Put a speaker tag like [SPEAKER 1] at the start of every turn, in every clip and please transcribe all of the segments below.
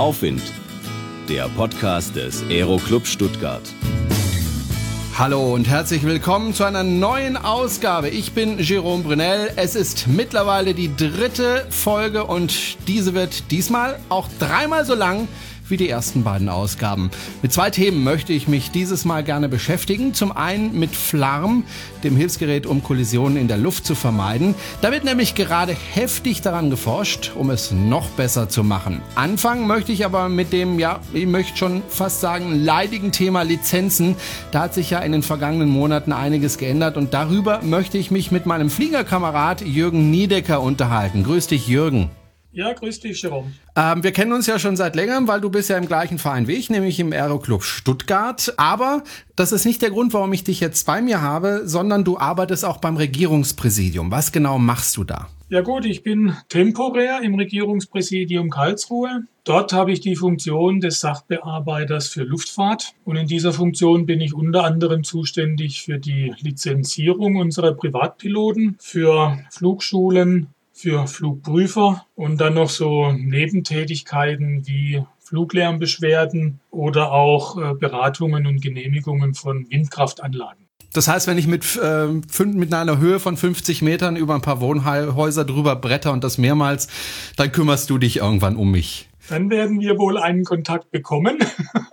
[SPEAKER 1] Aufwind, der Podcast des Aero Club Stuttgart.
[SPEAKER 2] Hallo und herzlich willkommen zu einer neuen Ausgabe. Ich bin Jerome Brunel. Es ist mittlerweile die dritte Folge und diese wird diesmal auch dreimal so lang wie die ersten beiden Ausgaben. Mit zwei Themen möchte ich mich dieses Mal gerne beschäftigen. Zum einen mit Flarm, dem Hilfsgerät, um Kollisionen in der Luft zu vermeiden. Da wird nämlich gerade heftig daran geforscht, um es noch besser zu machen. Anfangen möchte ich aber mit dem, ja, ich möchte schon fast sagen, leidigen Thema Lizenzen. Da hat sich ja in den vergangenen Monaten einiges geändert und darüber möchte ich mich mit meinem Fliegerkamerad Jürgen Niedecker unterhalten. Grüß dich, Jürgen.
[SPEAKER 3] Ja, grüß dich, Jerome.
[SPEAKER 2] Ähm, wir kennen uns ja schon seit längerem, weil du bist ja im gleichen Verein wie ich, nämlich im Aeroclub Stuttgart. Aber das ist nicht der Grund, warum ich dich jetzt bei mir habe, sondern du arbeitest auch beim Regierungspräsidium. Was genau machst du da?
[SPEAKER 3] Ja gut, ich bin temporär im Regierungspräsidium Karlsruhe. Dort habe ich die Funktion des Sachbearbeiters für Luftfahrt und in dieser Funktion bin ich unter anderem zuständig für die Lizenzierung unserer Privatpiloten, für Flugschulen, für Flugprüfer und dann noch so Nebentätigkeiten wie Fluglärmbeschwerden oder auch äh, Beratungen und Genehmigungen von Windkraftanlagen.
[SPEAKER 2] Das heißt, wenn ich mit, äh, mit einer Höhe von 50 Metern über ein paar Wohnhäuser drüber bretter und das mehrmals, dann kümmerst du dich irgendwann um mich.
[SPEAKER 3] Dann werden wir wohl einen Kontakt bekommen.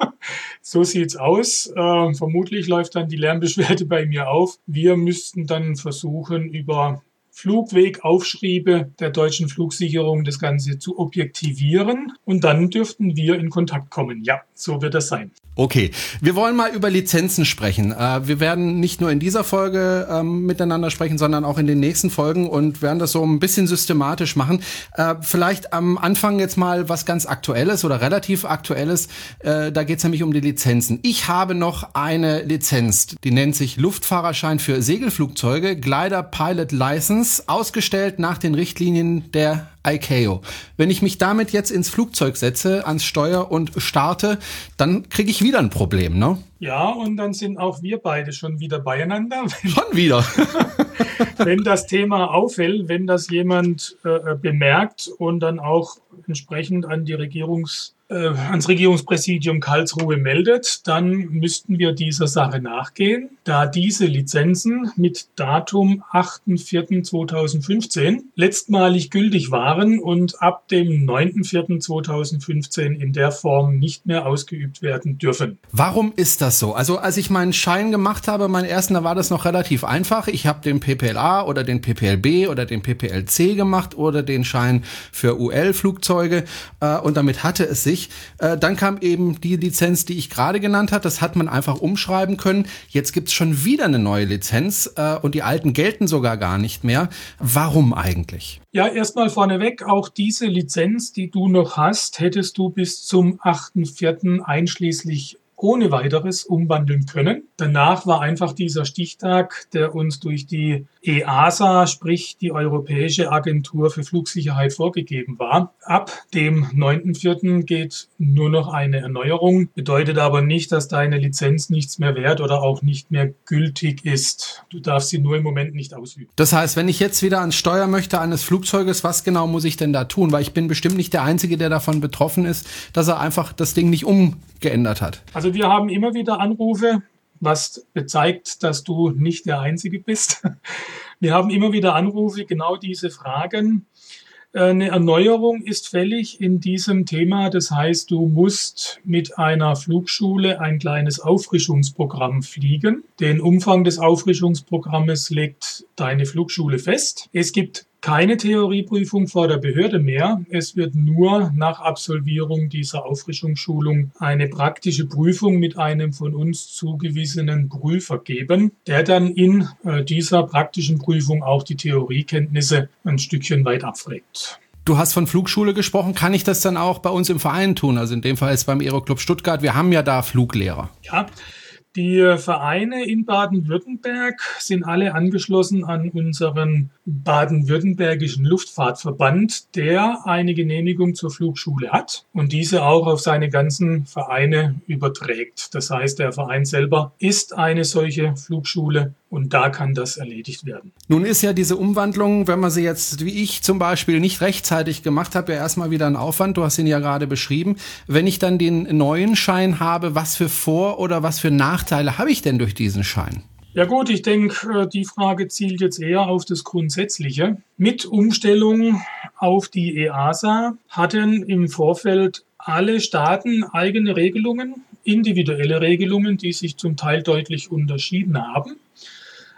[SPEAKER 3] so sieht's aus. Äh, vermutlich läuft dann die Lärmbeschwerde bei mir auf. Wir müssten dann versuchen, über Flugwegaufschriebe der deutschen Flugsicherung das Ganze zu objektivieren und dann dürften wir in Kontakt kommen. Ja, so wird das sein.
[SPEAKER 2] Okay, wir wollen mal über Lizenzen sprechen. Äh, wir werden nicht nur in dieser Folge ähm, miteinander sprechen, sondern auch in den nächsten Folgen und werden das so ein bisschen systematisch machen. Äh, vielleicht am Anfang jetzt mal was ganz Aktuelles oder relativ Aktuelles. Äh, da geht es nämlich um die Lizenzen. Ich habe noch eine Lizenz, die nennt sich Luftfahrerschein für Segelflugzeuge, Glider Pilot License, ausgestellt nach den Richtlinien der ICAO. Wenn ich mich damit jetzt ins Flugzeug setze, ans Steuer und starte, dann kriege ich wieder ein Problem, ne?
[SPEAKER 3] Ja, und dann sind auch wir beide schon wieder beieinander.
[SPEAKER 2] Schon wieder.
[SPEAKER 3] wenn das Thema auffällt, wenn das jemand äh, bemerkt und dann auch entsprechend an die Regierungs äh, ans Regierungspräsidium Karlsruhe meldet, dann müssten wir dieser Sache nachgehen, da diese Lizenzen mit Datum 8.4.2015 letztmalig gültig waren und ab dem 9.4.2015 in der Form nicht mehr ausgeübt werden dürfen.
[SPEAKER 2] Warum ist das so? Also als ich meinen Schein gemacht habe, meinen ersten, da war das noch relativ einfach. Ich habe den PPLA oder den PPLB oder den PPLC gemacht oder den Schein für UL-Flugzeuge äh, und damit hatte es sich nicht. Äh, dann kam eben die Lizenz, die ich gerade genannt habe. Das hat man einfach umschreiben können. Jetzt gibt es schon wieder eine neue Lizenz äh, und die alten gelten sogar gar nicht mehr. Warum eigentlich?
[SPEAKER 3] Ja, erstmal vorneweg, auch diese Lizenz, die du noch hast, hättest du bis zum 8.4. einschließlich ohne weiteres umwandeln können. Danach war einfach dieser Stichtag, der uns durch die EASA, sprich die Europäische Agentur für Flugsicherheit vorgegeben war. Ab dem 9.4. geht nur noch eine Erneuerung, bedeutet aber nicht, dass deine Lizenz nichts mehr wert oder auch nicht mehr gültig ist. Du darfst sie nur im Moment nicht ausüben.
[SPEAKER 2] Das heißt, wenn ich jetzt wieder ans Steuer möchte eines Flugzeuges, was genau muss ich denn da tun? Weil ich bin bestimmt nicht der Einzige, der davon betroffen ist, dass er einfach das Ding nicht umgeändert hat.
[SPEAKER 3] Also wir haben immer wieder Anrufe was bezeigt, dass du nicht der Einzige bist. Wir haben immer wieder Anrufe, genau diese Fragen. Äh, eine Erneuerung ist fällig in diesem Thema. Das heißt, du musst mit einer Flugschule ein kleines Auffrischungsprogramm fliegen. Den Umfang des Auffrischungsprogrammes legt deine Flugschule fest. Es gibt keine Theorieprüfung vor der Behörde mehr. Es wird nur nach Absolvierung dieser Auffrischungsschulung eine praktische Prüfung mit einem von uns zugewiesenen Prüfer geben, der dann in äh, dieser praktischen Prüfung auch die Theoriekenntnisse ein Stückchen weit abfragt.
[SPEAKER 2] Du hast von Flugschule gesprochen. Kann ich das dann auch bei uns im Verein tun? Also in dem Fall ist beim Aeroclub Stuttgart. Wir haben ja da Fluglehrer.
[SPEAKER 3] Ja, die Vereine in Baden-Württemberg sind alle angeschlossen an unseren baden-württembergischen Luftfahrtverband, der eine Genehmigung zur Flugschule hat und diese auch auf seine ganzen Vereine überträgt. Das heißt, der Verein selber ist eine solche Flugschule Und da kann das erledigt werden.
[SPEAKER 2] Nun ist ja diese Umwandlung, wenn man sie jetzt, wie ich zum Beispiel, nicht rechtzeitig gemacht habe, ja erstmal wieder ein Aufwand. Du hast ihn ja gerade beschrieben. Wenn ich dann den neuen Schein habe, was für Vor- oder was für Nachteile habe ich denn durch diesen Schein?
[SPEAKER 3] Ja gut, ich denke, äh, die Frage zielt jetzt eher auf das Grundsätzliche. Mit Umstellung auf die EASA hatten im Vorfeld alle Staaten eigene Regelungen, individuelle Regelungen, die sich zum Teil deutlich unterschieden haben.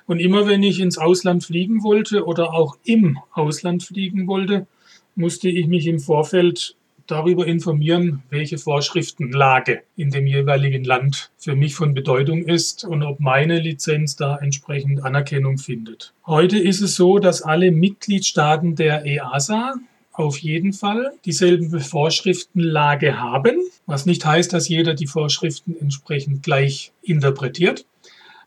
[SPEAKER 3] Und immer wenn ich ins Ausland fliegen wollte oder auch im Ausland fliegen wollte, musste ich mich im Vorfeld darüber informieren, welche Vorschriftenlage in dem jeweiligen Land für mich von Bedeutung ist und ob meine Lizenz da entsprechend Anerkennung findet. Heute ist es so, dass alle Mitgliedstaaten der EASA auf jeden Fall dieselbe Vorschriftenlage haben, was nicht heißt, dass jeder die Vorschriften entsprechend gleich interpretiert.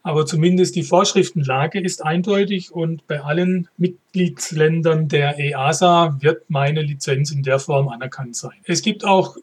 [SPEAKER 3] Aber zumindest die Vorschriftenlage ist eindeutig und bei allen Mitgliedsländern der EASA wird meine Lizenz in der Form anerkannt sein. Es gibt auch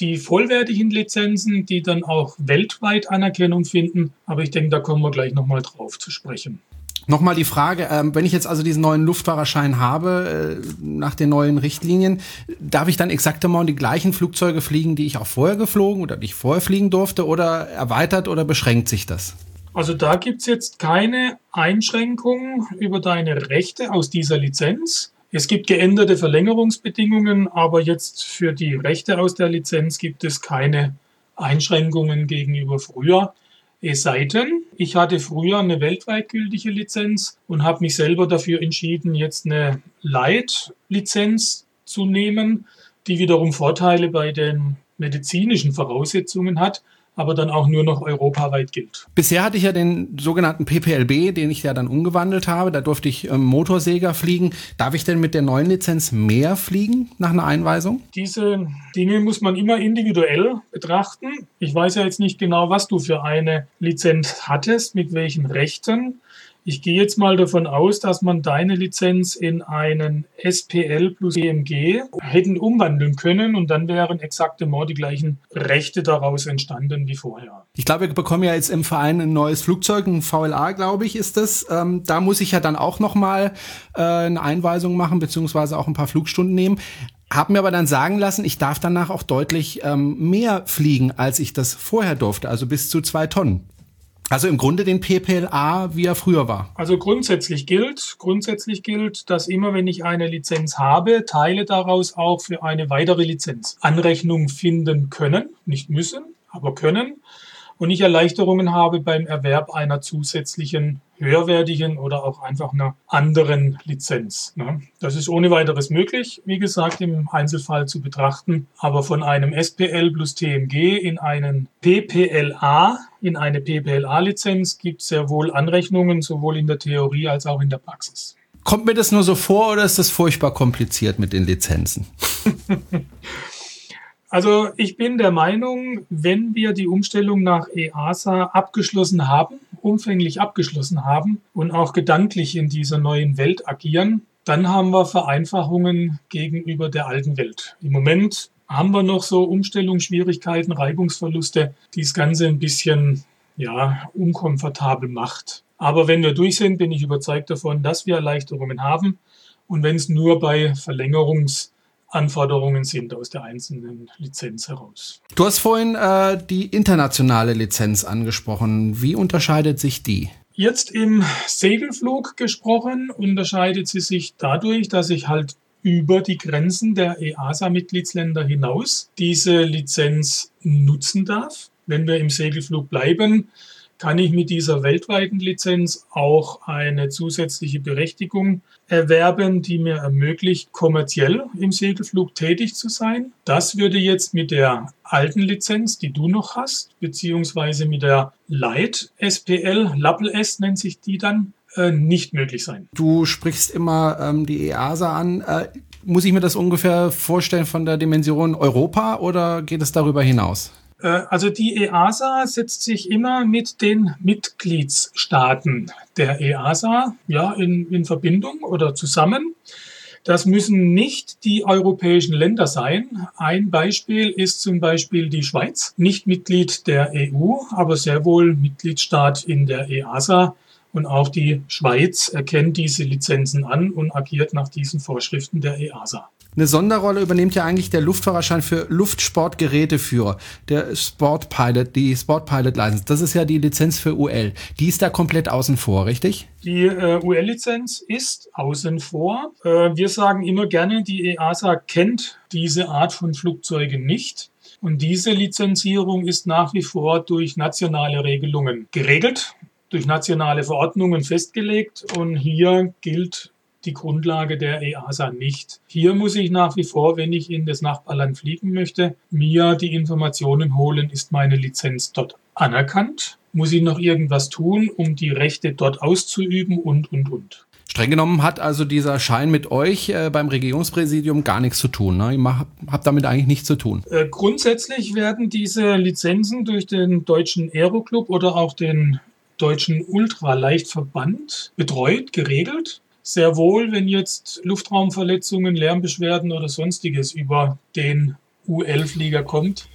[SPEAKER 3] die vollwertigen Lizenzen, die dann auch weltweit Anerkennung finden. Aber ich denke, da kommen wir gleich nochmal drauf zu sprechen.
[SPEAKER 2] Nochmal die Frage, ähm, wenn ich jetzt also diesen neuen Luftfahrerschein habe, äh, nach den neuen Richtlinien, darf ich dann exakt immer die gleichen Flugzeuge fliegen, die ich auch vorher geflogen oder die ich vorher fliegen durfte oder erweitert oder beschränkt sich das?
[SPEAKER 3] Also da gibt es jetzt keine Einschränkungen über deine Rechte aus dieser Lizenz. Es gibt geänderte Verlängerungsbedingungen, aber jetzt für die Rechte aus der Lizenz gibt es keine Einschränkungen gegenüber früher. Es sei denn, ich hatte früher eine weltweit gültige Lizenz und habe mich selber dafür entschieden, jetzt eine Light-Lizenz zu nehmen, die wiederum Vorteile bei den medizinischen Voraussetzungen hat aber dann auch nur noch europaweit gilt.
[SPEAKER 2] Bisher hatte ich ja den sogenannten PPLB, den ich ja dann umgewandelt habe. Da durfte ich ähm, Motorsäger fliegen. Darf ich denn mit der neuen Lizenz mehr fliegen nach einer Einweisung?
[SPEAKER 3] Diese Dinge muss man immer individuell betrachten. Ich weiß ja jetzt nicht genau, was du für eine Lizenz hattest, mit welchen Rechten. Ich gehe jetzt mal davon aus, dass man deine Lizenz in einen SPL plus EMG hätten umwandeln können und dann wären exakt immer die gleichen Rechte daraus entstanden wie vorher.
[SPEAKER 2] Ich glaube, wir bekommen ja jetzt im Verein ein neues Flugzeug, ein VLA, glaube ich, ist das. Ähm, da muss ich ja dann auch nochmal äh, eine Einweisung machen, beziehungsweise auch ein paar Flugstunden nehmen. Hab mir aber dann sagen lassen, ich darf danach auch deutlich ähm, mehr fliegen, als ich das vorher durfte, also bis zu zwei Tonnen. Also im Grunde den PPLA, wie er früher war.
[SPEAKER 3] Also grundsätzlich gilt, grundsätzlich gilt, dass immer wenn ich eine Lizenz habe, Teile daraus auch für eine weitere Lizenz Anrechnung finden können, nicht müssen, aber können und ich Erleichterungen habe beim Erwerb einer zusätzlichen höherwertigen oder auch einfach einer anderen Lizenz. Ne? Das ist ohne weiteres möglich, wie gesagt, im Einzelfall zu betrachten. Aber von einem SPL plus TMG in einen PPLA, in eine PPLA-Lizenz gibt es sehr wohl Anrechnungen, sowohl in der Theorie als auch in der Praxis.
[SPEAKER 2] Kommt mir das nur so vor oder ist das furchtbar kompliziert mit den Lizenzen?
[SPEAKER 3] Also ich bin der Meinung, wenn wir die Umstellung nach EASA abgeschlossen haben, umfänglich abgeschlossen haben und auch gedanklich in dieser neuen Welt agieren, dann haben wir Vereinfachungen gegenüber der alten Welt. Im Moment haben wir noch so Umstellungsschwierigkeiten, Reibungsverluste, die das Ganze ein bisschen ja, unkomfortabel macht. Aber wenn wir durch sind, bin ich überzeugt davon, dass wir Erleichterungen haben. Und wenn es nur bei Verlängerungs- Anforderungen sind aus der einzelnen Lizenz heraus.
[SPEAKER 2] Du hast vorhin äh, die internationale Lizenz angesprochen. Wie unterscheidet sich die?
[SPEAKER 3] Jetzt im Segelflug gesprochen unterscheidet sie sich dadurch, dass ich halt über die Grenzen der EASA-Mitgliedsländer hinaus diese Lizenz nutzen darf. Wenn wir im Segelflug bleiben, kann ich mit dieser weltweiten Lizenz auch eine zusätzliche Berechtigung erwerben, die mir ermöglicht, kommerziell im Segelflug tätig zu sein. Das würde jetzt mit der alten Lizenz, die du noch hast, beziehungsweise mit der Light SPL, Lappel S nennt sich die dann, äh, nicht möglich sein.
[SPEAKER 2] Du sprichst immer ähm, die EASA an. Äh, muss ich mir das ungefähr vorstellen von der Dimension Europa oder geht es darüber hinaus?
[SPEAKER 3] Äh, also die EASA setzt sich immer mit den Mitgliedsstaaten der EASA ja, in, in Verbindung oder zusammen. Das müssen nicht die europäischen Länder sein. Ein Beispiel ist zum Beispiel die Schweiz, nicht Mitglied der EU, aber sehr wohl Mitgliedstaat in der EASA Und auch die Schweiz erkennt diese Lizenzen an und agiert nach diesen Vorschriften der EASA.
[SPEAKER 2] Eine Sonderrolle übernimmt ja eigentlich der Luftfahrerschein für Luftsportgeräteführer, der Sportpilot, die Sportpilot License. Das ist ja die Lizenz für UL. Die ist da komplett außen vor, richtig?
[SPEAKER 3] Die äh, UL-Lizenz ist außen vor. Äh, wir sagen immer gerne, die EASA kennt diese Art von Flugzeugen nicht. Und diese Lizenzierung ist nach wie vor durch nationale Regelungen geregelt, durch nationale Verordnungen festgelegt. Und hier gilt die Grundlage der EASA nicht. Hier muss ich nach wie vor, wenn ich in das Nachbarland fliegen möchte, mir die Informationen holen, ist meine Lizenz dort anerkannt? Muss ich noch irgendwas tun, um die Rechte dort auszuüben und, und, und.
[SPEAKER 2] Streng genommen hat also dieser Schein mit euch äh, beim Regierungspräsidium gar nichts zu tun. Ne? Ihr habt damit eigentlich nichts zu tun.
[SPEAKER 3] Äh, grundsätzlich werden diese Lizenzen durch den deutschen Aeroclub oder auch den deutschen Ultraleichtverband betreut, geregelt sehr wohl, wenn jetzt Luftraumverletzungen, Lärmbeschwerden oder sonstiges über den U11-Flieger kommt.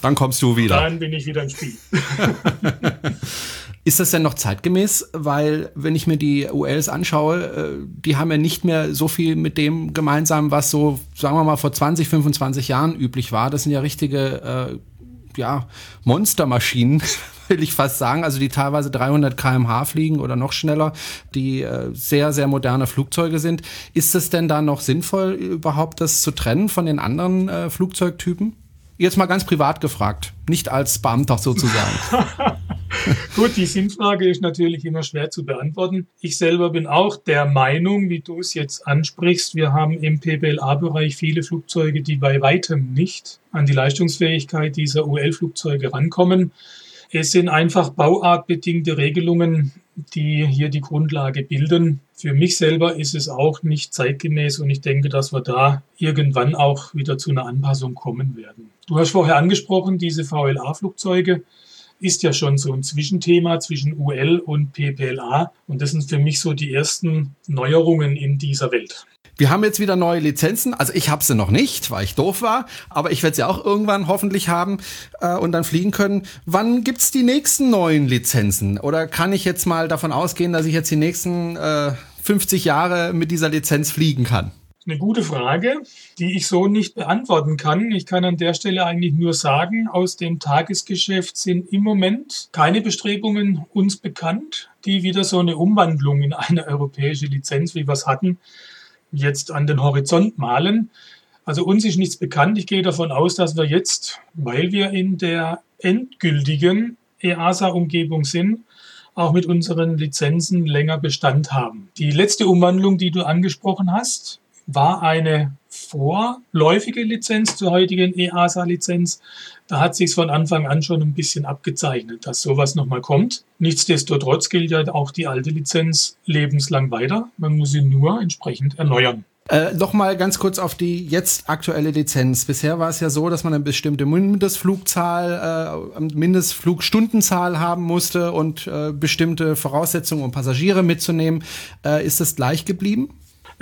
[SPEAKER 2] Dann kommst du wieder.
[SPEAKER 3] Dann bin ich wieder im Spiel.
[SPEAKER 2] Ist das denn noch zeitgemäß? Weil, wenn ich mir die ULs anschaue, äh, die haben ja nicht mehr so viel mit dem gemeinsam, was so, sagen wir mal, vor 20, 25 Jahren üblich war. Das sind ja richtige, äh, ja, Monstermaschinen, will ich fast sagen, also die teilweise 300 kmh fliegen oder noch schneller, die äh, sehr, sehr moderne Flugzeuge sind. Ist es denn da noch sinnvoll, überhaupt das zu trennen von den anderen äh, Flugzeugtypen? Jetzt mal ganz privat gefragt, nicht als Beamter sozusagen.
[SPEAKER 3] Gut, die Sinnfrage ist natürlich immer schwer zu beantworten. Ich selber bin auch der Meinung, wie du es jetzt ansprichst, wir haben im PBLA-Bereich viele Flugzeuge, die bei weitem nicht an die Leistungsfähigkeit dieser UL-Flugzeuge rankommen. Es sind einfach bauartbedingte Regelungen, die hier die Grundlage bilden. Für mich selber ist es auch nicht zeitgemäß und ich denke, dass wir da irgendwann auch wieder zu einer Anpassung kommen werden. Du hast vorher angesprochen, diese VLA-Flugzeuge ist ja schon so ein Zwischenthema zwischen UL und PPLA und das sind für mich so die ersten Neuerungen in dieser Welt.
[SPEAKER 2] Wir haben jetzt wieder neue Lizenzen. Also ich habe sie noch nicht, weil ich doof war, aber ich werde sie auch irgendwann hoffentlich haben äh, und dann fliegen können. Wann gibt's die nächsten neuen Lizenzen? Oder kann ich jetzt mal davon ausgehen, dass ich jetzt die nächsten äh, 50 Jahre mit dieser Lizenz fliegen kann?
[SPEAKER 3] Eine gute Frage, die ich so nicht beantworten kann. Ich kann an der Stelle eigentlich nur sagen, aus dem Tagesgeschäft sind im Moment keine Bestrebungen uns bekannt, die wieder so eine Umwandlung in eine europäische Lizenz, wie wir es hatten, jetzt an den Horizont malen. Also uns ist nichts bekannt. Ich gehe davon aus, dass wir jetzt, weil wir in der endgültigen EASA-Umgebung sind, auch mit unseren Lizenzen länger Bestand haben. Die letzte Umwandlung, die du angesprochen hast, war eine vorläufige Lizenz zur heutigen EASA-Lizenz. Da hat sich von Anfang an schon ein bisschen abgezeichnet, dass sowas nochmal kommt. Nichtsdestotrotz gilt ja auch die alte Lizenz lebenslang weiter. Man muss sie nur entsprechend erneuern.
[SPEAKER 2] Äh, Nochmal ganz kurz auf die jetzt aktuelle Lizenz. Bisher war es ja so, dass man eine bestimmte Mindestflugzahl, äh, Mindestflugstundenzahl haben musste und äh, bestimmte Voraussetzungen, um Passagiere mitzunehmen. Äh, ist das gleich geblieben?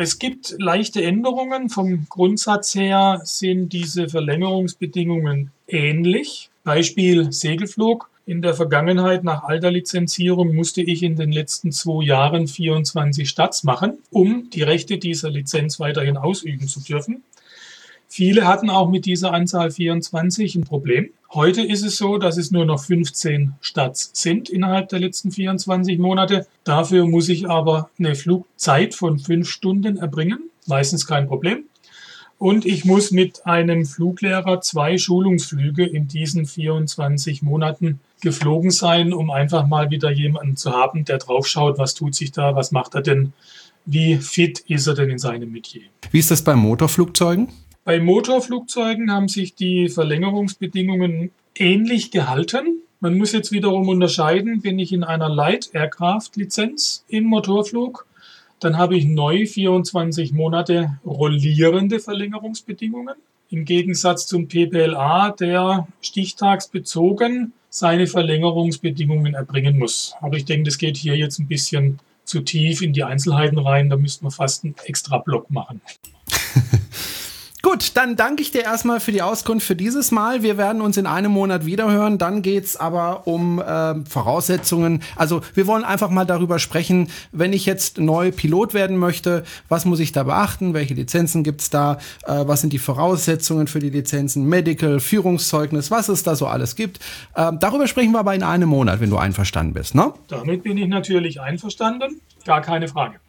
[SPEAKER 3] Es gibt leichte Änderungen. Vom Grundsatz her sind diese Verlängerungsbedingungen ähnlich. Beispiel Segelflug. In der Vergangenheit nach alter Lizenzierung musste ich in den letzten zwei Jahren 24 Starts machen, um die Rechte dieser Lizenz weiterhin ausüben zu dürfen. Viele hatten auch mit dieser Anzahl 24 ein Problem. Heute ist es so, dass es nur noch 15 Starts sind innerhalb der letzten 24 Monate. Dafür muss ich aber eine Flugzeit von fünf Stunden erbringen. Meistens kein Problem. Und ich muss mit einem Fluglehrer zwei Schulungsflüge in diesen 24 Monaten geflogen sein, um einfach mal wieder jemanden zu haben, der draufschaut, was tut sich da, was macht er denn, wie fit ist er denn in seinem Metier.
[SPEAKER 2] Wie ist das bei Motorflugzeugen?
[SPEAKER 3] Bei Motorflugzeugen haben sich die Verlängerungsbedingungen ähnlich gehalten. Man muss jetzt wiederum unterscheiden, bin ich in einer Light Aircraft Lizenz im Motorflug, dann habe ich neu 24 Monate rollierende Verlängerungsbedingungen. Im Gegensatz zum PPLA, der stichtagsbezogen seine Verlängerungsbedingungen erbringen muss. Aber ich denke, das geht hier jetzt ein bisschen zu tief in die Einzelheiten rein. Da müssten wir fast einen extra Block machen.
[SPEAKER 2] Gut, dann danke ich dir erstmal für die Auskunft für dieses Mal. Wir werden uns in einem Monat wiederhören. Dann geht's aber um äh, Voraussetzungen. Also wir wollen einfach mal darüber sprechen, wenn ich jetzt neu Pilot werden möchte, was muss ich da beachten? Welche Lizenzen gibt's da? Äh, was sind die Voraussetzungen für die Lizenzen? Medical, Führungszeugnis, was es da so alles gibt. Äh, darüber sprechen wir aber in einem Monat, wenn du einverstanden bist. Ne?
[SPEAKER 3] Damit bin ich natürlich einverstanden. Gar keine Frage.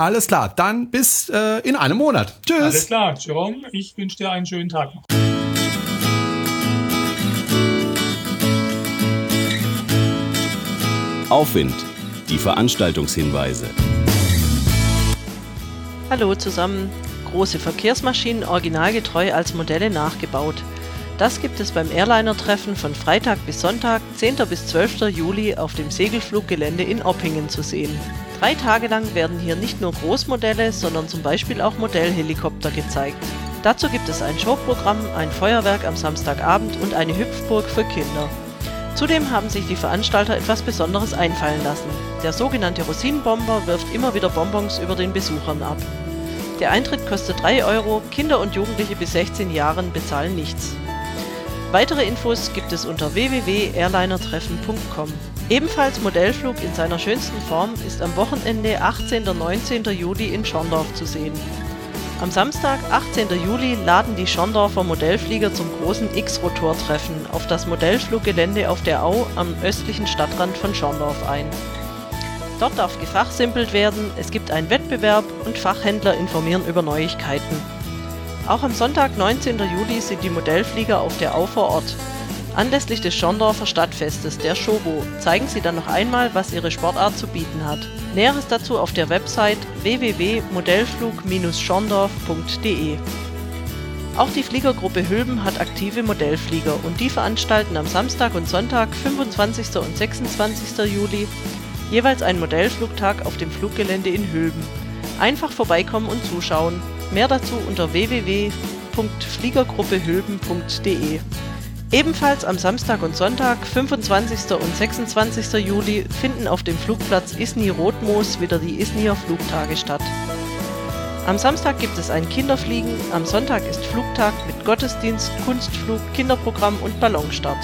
[SPEAKER 2] Alles klar, dann bis äh, in einem Monat. Tschüss.
[SPEAKER 3] Alles klar, Jerome, ich wünsche dir einen schönen Tag noch.
[SPEAKER 1] Aufwind, die Veranstaltungshinweise.
[SPEAKER 4] Hallo zusammen. Große Verkehrsmaschinen originalgetreu als Modelle nachgebaut. Das gibt es beim Airliner-Treffen von Freitag bis Sonntag, 10. bis 12. Juli auf dem Segelfluggelände in Oppingen zu sehen. Drei Tage lang werden hier nicht nur Großmodelle, sondern zum Beispiel auch Modellhelikopter gezeigt. Dazu gibt es ein Showprogramm, ein Feuerwerk am Samstagabend und eine Hüpfburg für Kinder. Zudem haben sich die Veranstalter etwas Besonderes einfallen lassen. Der sogenannte Rosinenbomber wirft immer wieder Bonbons über den Besuchern ab. Der Eintritt kostet 3 Euro, Kinder und Jugendliche bis 16 Jahren bezahlen nichts. Weitere Infos gibt es unter www.airlinertreffen.com. Ebenfalls Modellflug in seiner schönsten Form ist am Wochenende 18. und 19. Juli in Schorndorf zu sehen. Am Samstag, 18. Juli, laden die Schorndorfer Modellflieger zum großen X-Rotor-Treffen auf das Modellfluggelände auf der Au am östlichen Stadtrand von Schorndorf ein. Dort darf gefachsimpelt werden, es gibt einen Wettbewerb und Fachhändler informieren über Neuigkeiten. Auch am Sonntag, 19. Juli, sind die Modellflieger auf der Au vor Ort. Anlässlich des Schorndorfer Stadtfestes, der Shobo, zeigen sie dann noch einmal, was ihre Sportart zu bieten hat. Näheres dazu auf der Website www.modellflug-schorndorf.de. Auch die Fliegergruppe Hülben hat aktive Modellflieger und die veranstalten am Samstag und Sonntag, 25. und 26. Juli, jeweils einen Modellflugtag auf dem Fluggelände in Hülben. Einfach vorbeikommen und zuschauen. Mehr dazu unter www.fliegergruppehülben.de. Ebenfalls am Samstag und Sonntag, 25. und 26. Juli, finden auf dem Flugplatz Isny-Rotmoos wieder die Isnyer Flugtage statt. Am Samstag gibt es ein Kinderfliegen, am Sonntag ist Flugtag mit Gottesdienst, Kunstflug, Kinderprogramm und Ballonstart.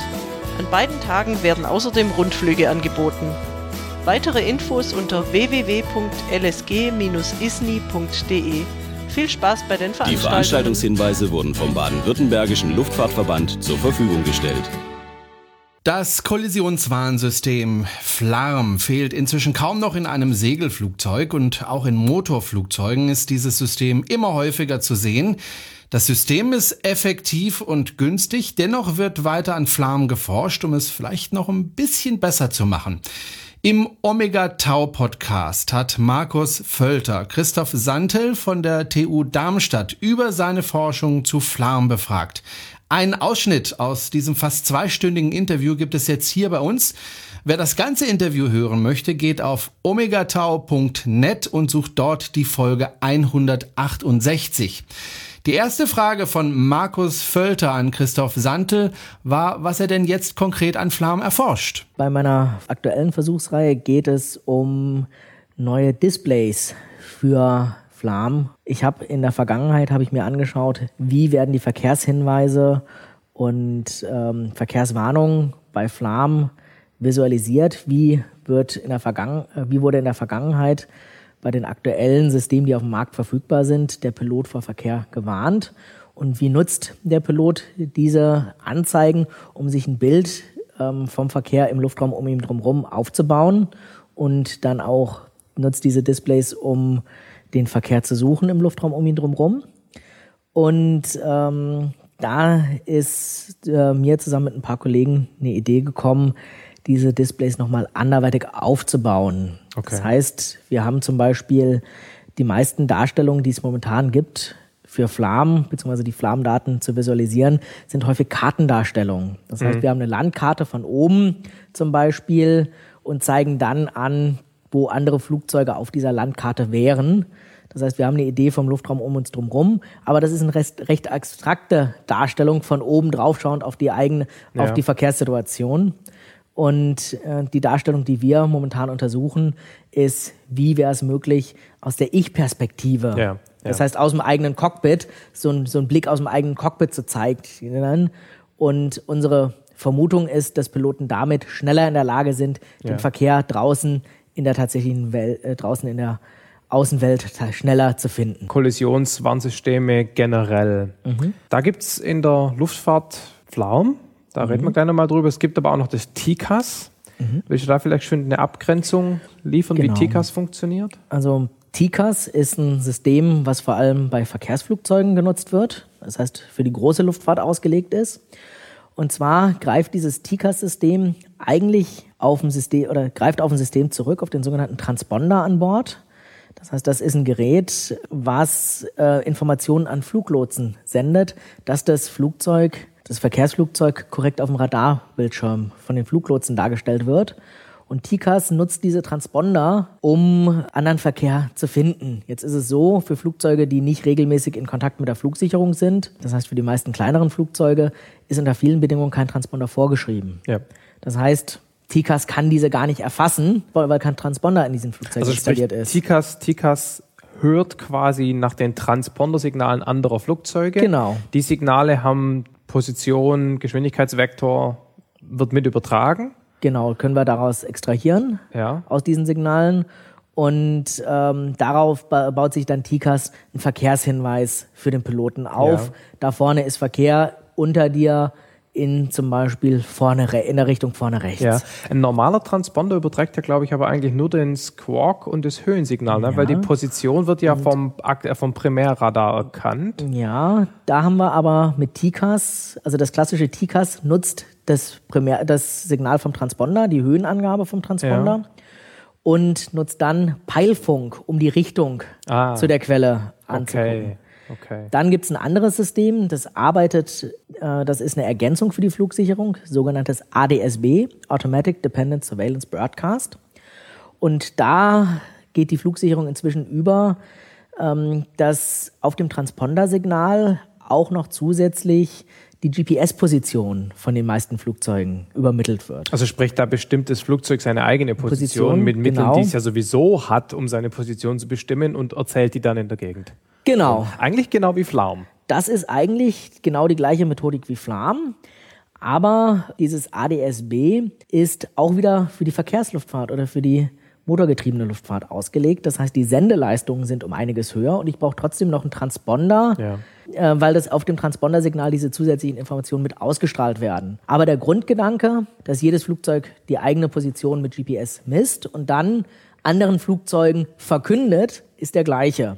[SPEAKER 4] An beiden Tagen werden außerdem Rundflüge angeboten. Weitere Infos unter www.lsg-isny.de viel Spaß bei den Veranstaltungen.
[SPEAKER 1] Die Veranstaltungshinweise wurden vom Baden-Württembergischen Luftfahrtverband zur Verfügung gestellt.
[SPEAKER 2] Das Kollisionswarnsystem FLARM fehlt inzwischen kaum noch in einem Segelflugzeug und auch in Motorflugzeugen ist dieses System immer häufiger zu sehen. Das System ist effektiv und günstig, dennoch wird weiter an FLARM geforscht, um es vielleicht noch ein bisschen besser zu machen. Im Omega Tau Podcast hat Markus Völter Christoph Santel von der TU Darmstadt über seine Forschung zu Flarm befragt. Ein Ausschnitt aus diesem fast zweistündigen Interview gibt es jetzt hier bei uns. Wer das ganze Interview hören möchte, geht auf omegatau.net und sucht dort die Folge 168. Die erste Frage von Markus Völter an Christoph Santel war, was er denn jetzt konkret an Flam erforscht.
[SPEAKER 5] Bei meiner aktuellen Versuchsreihe geht es um neue Displays für Flam. Ich habe in der Vergangenheit habe ich mir angeschaut, wie werden die Verkehrshinweise und ähm, Verkehrswarnungen bei Flam visualisiert, wie wird in der Vergangen wie wurde in der Vergangenheit bei den aktuellen Systemen, die auf dem Markt verfügbar sind, der Pilot vor Verkehr gewarnt? Und wie nutzt der Pilot diese Anzeigen, um sich ein Bild ähm, vom Verkehr im Luftraum um ihn drumherum aufzubauen und dann auch nutzt diese Displays, um den Verkehr zu suchen im Luftraum um ihn drumherum? Und ähm, da ist äh, mir zusammen mit ein paar Kollegen eine Idee gekommen, diese Displays nochmal anderweitig aufzubauen. Okay. Das heißt, wir haben zum Beispiel die meisten Darstellungen, die es momentan gibt, für Flam, beziehungsweise die Flamdaten zu visualisieren, sind häufig Kartendarstellungen. Das heißt, mhm. wir haben eine Landkarte von oben zum Beispiel und zeigen dann an, wo andere Flugzeuge auf dieser Landkarte wären. Das heißt, wir haben eine Idee vom Luftraum um uns drumherum, aber das ist eine recht, recht abstrakte Darstellung von oben drauf schauend auf die eigene, ja. auf die Verkehrssituation. Und äh, die Darstellung, die wir momentan untersuchen, ist, wie wäre es möglich, aus der Ich-Perspektive ja. Das heißt, aus dem eigenen Cockpit, so ein, so ein Blick aus dem eigenen Cockpit zu zeigen. Und unsere Vermutung ist, dass Piloten damit schneller in der Lage sind,
[SPEAKER 6] Ja.
[SPEAKER 5] den Verkehr draußen in der tatsächlichen Welt, äh, draußen in der Außenwelt schneller zu finden.
[SPEAKER 6] Kollisionswarnsysteme generell. Da gibt es in der Luftfahrt Pflaum, da reden wir gleich nochmal drüber. Es gibt aber auch noch das TICAS. Willst du da vielleicht schon eine Abgrenzung liefern,
[SPEAKER 5] Genau.
[SPEAKER 6] wie TICAS funktioniert?
[SPEAKER 5] Also TICAS ist ein System, was vor allem bei Verkehrsflugzeugen genutzt wird. Das heißt, für die große Luftfahrt ausgelegt ist. Und zwar greift dieses TICAS-System eigentlich auf ein System oder greift auf ein System zurück, auf den sogenannten Transponder an Bord. Das heißt, das ist ein Gerät, was äh, Informationen an Fluglotsen sendet, dass das Flugzeug, das Verkehrsflugzeug korrekt auf dem Radarbildschirm von den Fluglotsen dargestellt wird. Und TICAS nutzt diese Transponder, um anderen Verkehr zu finden. Jetzt ist es so, für Flugzeuge, die nicht regelmäßig in Kontakt mit der Flugsicherung sind, das heißt für die meisten kleineren Flugzeuge, ist unter vielen Bedingungen kein Transponder vorgeschrieben.
[SPEAKER 6] Ja.
[SPEAKER 5] Das heißt, TICAS kann diese gar nicht erfassen, weil kein Transponder in diesen Flugzeugen
[SPEAKER 6] Also sprich,
[SPEAKER 5] installiert ist.
[SPEAKER 6] TICAS, TICAS hört quasi nach den Transponder-Signalen anderer Flugzeuge.
[SPEAKER 5] Genau.
[SPEAKER 6] Die Signale haben Position, Geschwindigkeitsvektor, wird mit übertragen.
[SPEAKER 5] Genau, können wir daraus extrahieren
[SPEAKER 6] Ja.
[SPEAKER 5] aus diesen Signalen. Und ähm, darauf ba baut sich dann TICAS ein Verkehrshinweis für den Piloten auf.
[SPEAKER 6] Ja.
[SPEAKER 5] Da vorne ist Verkehr, unter dir in zum Beispiel vorne in der Richtung vorne rechts.
[SPEAKER 6] Ja, ein normaler Transponder überträgt ja, glaube ich, aber eigentlich nur den Squawk und das Höhensignal, ne? weil die Position wird ja vom, äh, vom Primärradar erkannt.
[SPEAKER 5] Ja, da haben wir aber mit TICAS, also das klassische TICAS nutzt das, Primär, das Signal vom Transponder, die Höhenangabe vom Transponder und nutzt dann Peilfunk, um die Richtung
[SPEAKER 6] Ah.
[SPEAKER 5] zu der Quelle anzugucken.
[SPEAKER 6] Okay, okay.
[SPEAKER 5] Dann gibt es ein anderes System, das arbeitet, äh, das ist eine Ergänzung für die Flugsicherung, sogenanntes ADSB, Automatic Dependent Surveillance Broadcast. Und da geht die Flugsicherung inzwischen über, ähm, dass auf dem Transpondersignal auch noch zusätzlich die GPS-Position von den meisten Flugzeugen übermittelt wird.
[SPEAKER 6] Also sprich, da bestimmt das Flugzeug seine eigene Position,
[SPEAKER 5] Position,
[SPEAKER 6] mit Mitteln,
[SPEAKER 5] genau.
[SPEAKER 6] die es ja sowieso hat, um seine Position zu bestimmen und erzählt die dann in der Gegend.
[SPEAKER 5] Genau.
[SPEAKER 6] Eigentlich genau wie Flaum.
[SPEAKER 5] Das ist eigentlich genau die gleiche Methodik wie Flam. Aber dieses ADSB ist auch wieder für die Verkehrsluftfahrt oder für die motorgetriebene Luftfahrt ausgelegt. Das heißt, die Sendeleistungen sind um einiges höher und ich brauche trotzdem noch einen Transponder,
[SPEAKER 6] Ja.
[SPEAKER 5] äh, weil das auf dem Transpondersignal diese zusätzlichen Informationen mit ausgestrahlt werden. Aber der Grundgedanke, dass jedes Flugzeug die eigene Position mit GPS misst und dann anderen Flugzeugen verkündet, ist der gleiche.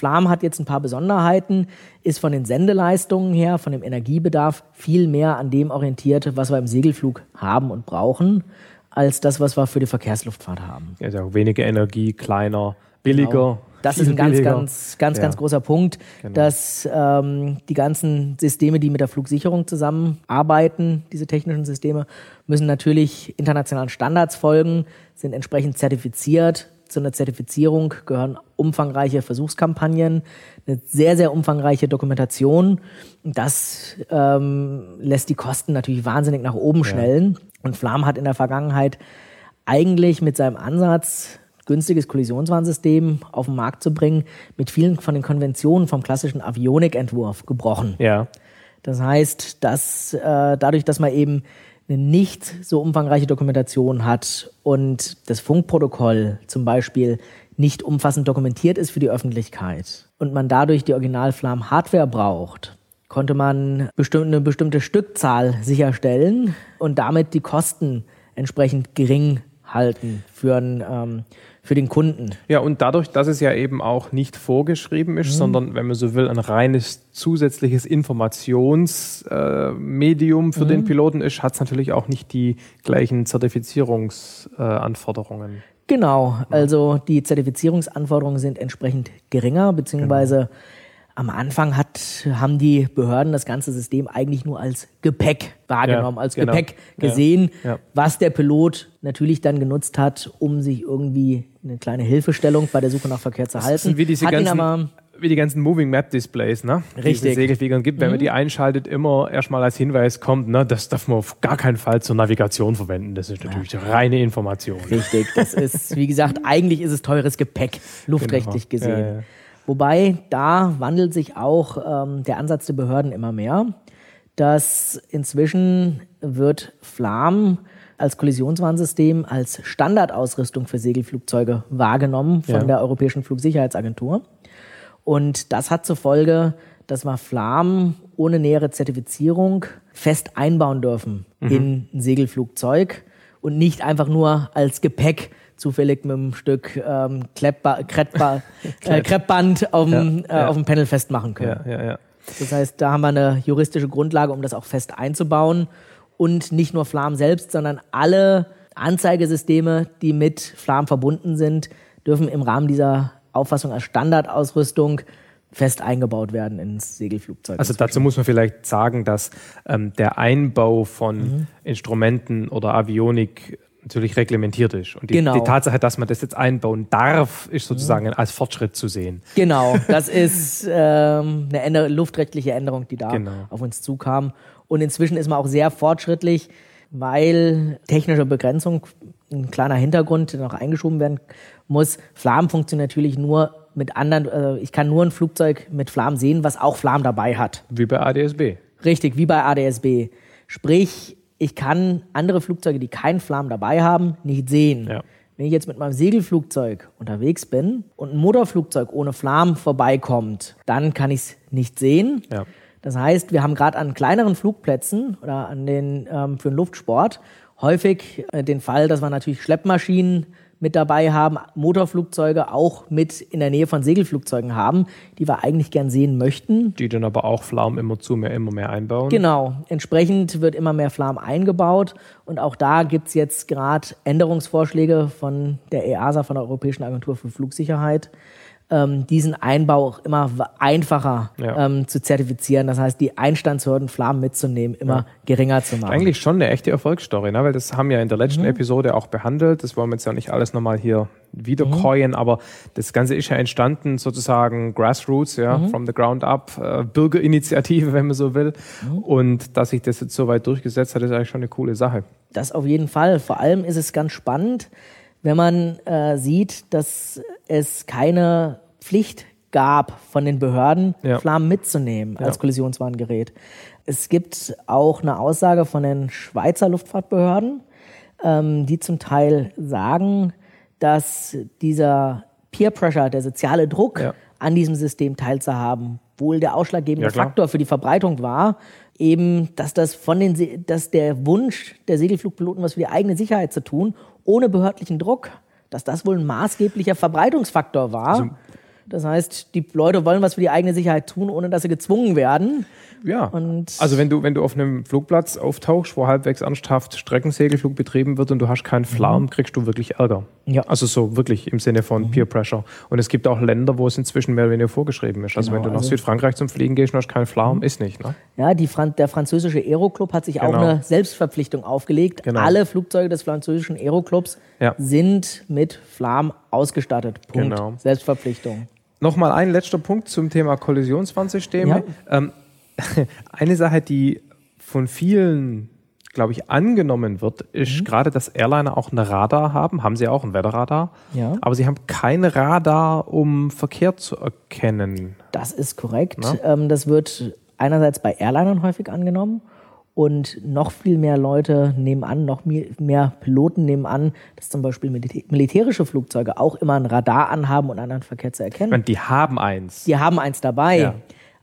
[SPEAKER 5] Flam hat jetzt ein paar Besonderheiten, ist von den Sendeleistungen her, von dem Energiebedarf viel mehr an dem orientiert, was wir im Segelflug haben und brauchen, als das, was wir für die Verkehrsluftfahrt haben.
[SPEAKER 6] Also weniger Energie, kleiner, billiger.
[SPEAKER 5] Genau. Das ist ein ganz,
[SPEAKER 6] billiger.
[SPEAKER 5] ganz, ganz,
[SPEAKER 6] Ja.
[SPEAKER 5] ganz großer Punkt,
[SPEAKER 6] Genau.
[SPEAKER 5] dass ähm, die ganzen Systeme, die mit der Flugsicherung zusammenarbeiten, diese technischen Systeme, müssen natürlich internationalen Standards folgen, sind entsprechend zertifiziert. Zu einer Zertifizierung gehören umfangreiche Versuchskampagnen, eine sehr, sehr umfangreiche Dokumentation. Das ähm, lässt die Kosten natürlich wahnsinnig nach oben schnellen. Und Flam hat in der Vergangenheit eigentlich mit seinem Ansatz, günstiges Kollisionswarnsystem auf den Markt zu bringen, mit vielen von den Konventionen vom klassischen Avionikentwurf gebrochen.
[SPEAKER 6] Ja.
[SPEAKER 5] Das heißt, dass äh, dadurch, dass man eben eine nicht so umfangreiche Dokumentation hat und das Funkprotokoll zum Beispiel nicht umfassend dokumentiert ist für die Öffentlichkeit und man dadurch die Original-Flam-Hardware braucht, konnte man bestimm eine bestimmte Stückzahl sicherstellen und damit die Kosten entsprechend gering halten für, einen, ähm, für den Kunden.
[SPEAKER 6] Ja, und dadurch, dass es ja eben auch nicht vorgeschrieben ist, sondern, wenn man so will, ein reines zusätzliches Informationsmedium äh, für den Piloten ist, hat es natürlich auch nicht die gleichen Zertifizierungsanforderungen.
[SPEAKER 5] Genau, also die Zertifizierungsanforderungen sind entsprechend geringer, beziehungsweise am Anfang hat, haben die Behörden das ganze System eigentlich nur als Gepäck wahrgenommen,
[SPEAKER 6] Ja,
[SPEAKER 5] als
[SPEAKER 6] genau.
[SPEAKER 5] Gepäck
[SPEAKER 6] Ja,
[SPEAKER 5] gesehen,
[SPEAKER 6] ja.
[SPEAKER 5] was der Pilot natürlich dann genutzt hat, um sich irgendwie eine kleine Hilfestellung bei der Suche nach Verkehr zu halten.
[SPEAKER 6] Das sind wie diese
[SPEAKER 5] hat
[SPEAKER 6] ganzen,
[SPEAKER 5] aber
[SPEAKER 6] wie die ganzen Moving Map Displays, ne? Die es
[SPEAKER 5] Richtig. Mhm.
[SPEAKER 6] Segelfliegern gibt, wenn man die einschaltet, immer erstmal als Hinweis kommt, ne, das darf man auf gar keinen Fall zur Navigation verwenden. Das ist natürlich reine Information.
[SPEAKER 5] Richtig, das ist, wie gesagt, eigentlich ist es teures Gepäck, luftrechtlich
[SPEAKER 6] Genau.
[SPEAKER 5] gesehen.
[SPEAKER 6] Ja, ja.
[SPEAKER 5] Wobei da wandelt sich auch ähm, der Ansatz der Behörden immer mehr, dass inzwischen wird Flam als Kollisionswarnsystem als Standardausrüstung für Segelflugzeuge wahrgenommen von
[SPEAKER 6] Ja.
[SPEAKER 5] der Europäischen Flugsicherheitsagentur. Und das hat zur Folge, dass wir Flam ohne nähere Zertifizierung fest einbauen dürfen in ein Segelflugzeug und nicht einfach nur als Gepäck zufällig mit einem Stück ähm, Kleppba Kreppba äh, Kreppband auf dem,
[SPEAKER 6] Ja, ja.
[SPEAKER 5] Äh, auf dem Panel festmachen können.
[SPEAKER 6] Ja, ja, ja.
[SPEAKER 5] Das heißt, da haben wir eine juristische Grundlage, um das auch fest einzubauen. Und nicht nur Flam selbst, sondern alle Anzeigesysteme, die mit Flam verbunden sind, dürfen im Rahmen dieser Auffassung als Standardausrüstung fest eingebaut werden ins Segelflugzeug.
[SPEAKER 6] Also dazu muss man vielleicht sagen, dass ähm, der Einbau von
[SPEAKER 5] Mhm.
[SPEAKER 6] Instrumenten oder Avionik natürlich reglementiert ist. Und die,
[SPEAKER 5] Genau.
[SPEAKER 6] die Tatsache, dass man das jetzt einbauen darf, ist sozusagen als Fortschritt zu sehen.
[SPEAKER 5] Genau, das ist ähm, eine Änder luftrechtliche Änderung, die da
[SPEAKER 6] Genau.
[SPEAKER 5] auf uns zukam. Und inzwischen ist man auch sehr fortschrittlich, weil technische Begrenzung, ein kleiner Hintergrund, der noch eingeschoben werden muss. Flam funktioniert natürlich nur mit anderen, äh, ich kann nur ein Flugzeug mit Flam sehen, was auch Flam dabei hat.
[SPEAKER 6] Wie bei ADSB.
[SPEAKER 5] Richtig, wie bei ADSB. Sprich, ich kann andere Flugzeuge, die keinen Flam dabei haben, nicht sehen.
[SPEAKER 6] Ja.
[SPEAKER 5] Wenn ich jetzt mit meinem Segelflugzeug unterwegs bin und ein Motorflugzeug ohne Flam vorbeikommt, dann kann ich es nicht sehen.
[SPEAKER 6] Ja.
[SPEAKER 5] Das heißt, wir haben gerade an kleineren Flugplätzen oder an den ähm, für den Luftsport häufig äh, den Fall, dass wir natürlich Schleppmaschinen mit dabei haben, Motorflugzeuge auch mit in der Nähe von Segelflugzeugen haben, die wir eigentlich gern sehen möchten.
[SPEAKER 6] Die dann aber auch Flaum immer zu mehr, immer mehr einbauen.
[SPEAKER 5] Genau, entsprechend wird immer mehr Flam eingebaut und auch da gibt's jetzt gerade Änderungsvorschläge von der EASA, von der Europäischen Agentur für Flugsicherheit, ähm, diesen Einbau auch immer einfacher
[SPEAKER 6] Ja.
[SPEAKER 5] ähm, zu zertifizieren. Das heißt, die Einstandshürden, Flam mitzunehmen, immer geringer zu machen.
[SPEAKER 6] Eigentlich schon eine echte Erfolgsstory, ne? weil das haben wir in der letzten
[SPEAKER 5] Mhm.
[SPEAKER 6] Episode auch behandelt. Das wollen wir jetzt ja nicht alles nochmal hier wiederkäuen, aber das Ganze ist ja entstanden sozusagen Grassroots, ja,
[SPEAKER 5] Mhm.
[SPEAKER 6] from the ground up, äh, Bürgerinitiative, wenn man so will.
[SPEAKER 5] Mhm.
[SPEAKER 6] Und dass sich das jetzt so weit durchgesetzt hat, ist eigentlich schon eine coole Sache.
[SPEAKER 5] Das auf jeden Fall. Vor allem ist es ganz spannend, wenn man äh, sieht, dass es keine Pflicht gab von den Behörden,
[SPEAKER 6] Ja.
[SPEAKER 5] Flammen mitzunehmen als Kollisionswarngerät. Es gibt auch eine Aussage von den Schweizer Luftfahrtbehörden, ähm, die zum Teil sagen, dass dieser Peer Pressure, der soziale Druck,
[SPEAKER 6] Ja.
[SPEAKER 5] an diesem System teilzuhaben, wohl der ausschlaggebende
[SPEAKER 6] Ja.
[SPEAKER 5] Faktor für die Verbreitung war, eben, dass das von den, dass der Wunsch der Segelflugpiloten, was für die eigene Sicherheit zu tun, ohne behördlichen Druck, dass das wohl ein maßgeblicher Verbreitungsfaktor war.
[SPEAKER 6] Also
[SPEAKER 5] das heißt, die Leute wollen was für die eigene Sicherheit tun, ohne dass sie gezwungen werden.
[SPEAKER 6] Ja.
[SPEAKER 5] Und-
[SPEAKER 6] also wenn du, wenn du auf einem Flugplatz auftauchst, wo halbwegs ernsthaft Streckensegelflug betrieben wird und du hast keinen Flaum, kriegst du wirklich Ärger.
[SPEAKER 5] Mhm. Ja. Mhm.
[SPEAKER 6] Also so wirklich im Sinne von Peer Pressure. Und es gibt auch Länder, wo es inzwischen mehr oder weniger vorgeschrieben ist. Also
[SPEAKER 5] Genau,
[SPEAKER 6] wenn du nach
[SPEAKER 5] also-
[SPEAKER 6] Südfrankreich zum Fliegen gehst und hast keinen Flaum, ist nicht. Ne?
[SPEAKER 5] Ja, die Fran der französische Aeroclub hat sich auch
[SPEAKER 6] Genau.
[SPEAKER 5] eine Selbstverpflichtung aufgelegt.
[SPEAKER 6] Genau.
[SPEAKER 5] Alle Flugzeuge des französischen Aeroclubs
[SPEAKER 6] Ja.
[SPEAKER 5] sind mit Flam ausgestattet. Punkt.
[SPEAKER 6] Genau.
[SPEAKER 5] Selbstverpflichtung.
[SPEAKER 6] Nochmal ein letzter Punkt zum Thema Kollisionswarnsysteme. Ähm, eine Sache, die von vielen, glaube ich, angenommen wird, ist
[SPEAKER 5] Mhm.
[SPEAKER 6] gerade, dass Airliner auch ein Radar haben. Haben sie auch ein Wetterradar.
[SPEAKER 5] Ja.
[SPEAKER 6] Aber sie haben kein Radar, um Verkehr zu erkennen.
[SPEAKER 5] Das ist korrekt. Ähm, das wird einerseits bei Airlinern häufig angenommen und noch viel mehr Leute nehmen an, noch mehr Piloten nehmen an, dass zum Beispiel militä- militärische Flugzeuge auch immer ein Radar anhaben, um anderen Verkehr zu erkennen.
[SPEAKER 6] meine, die haben eins.
[SPEAKER 5] Die haben eins dabei.
[SPEAKER 6] Ja.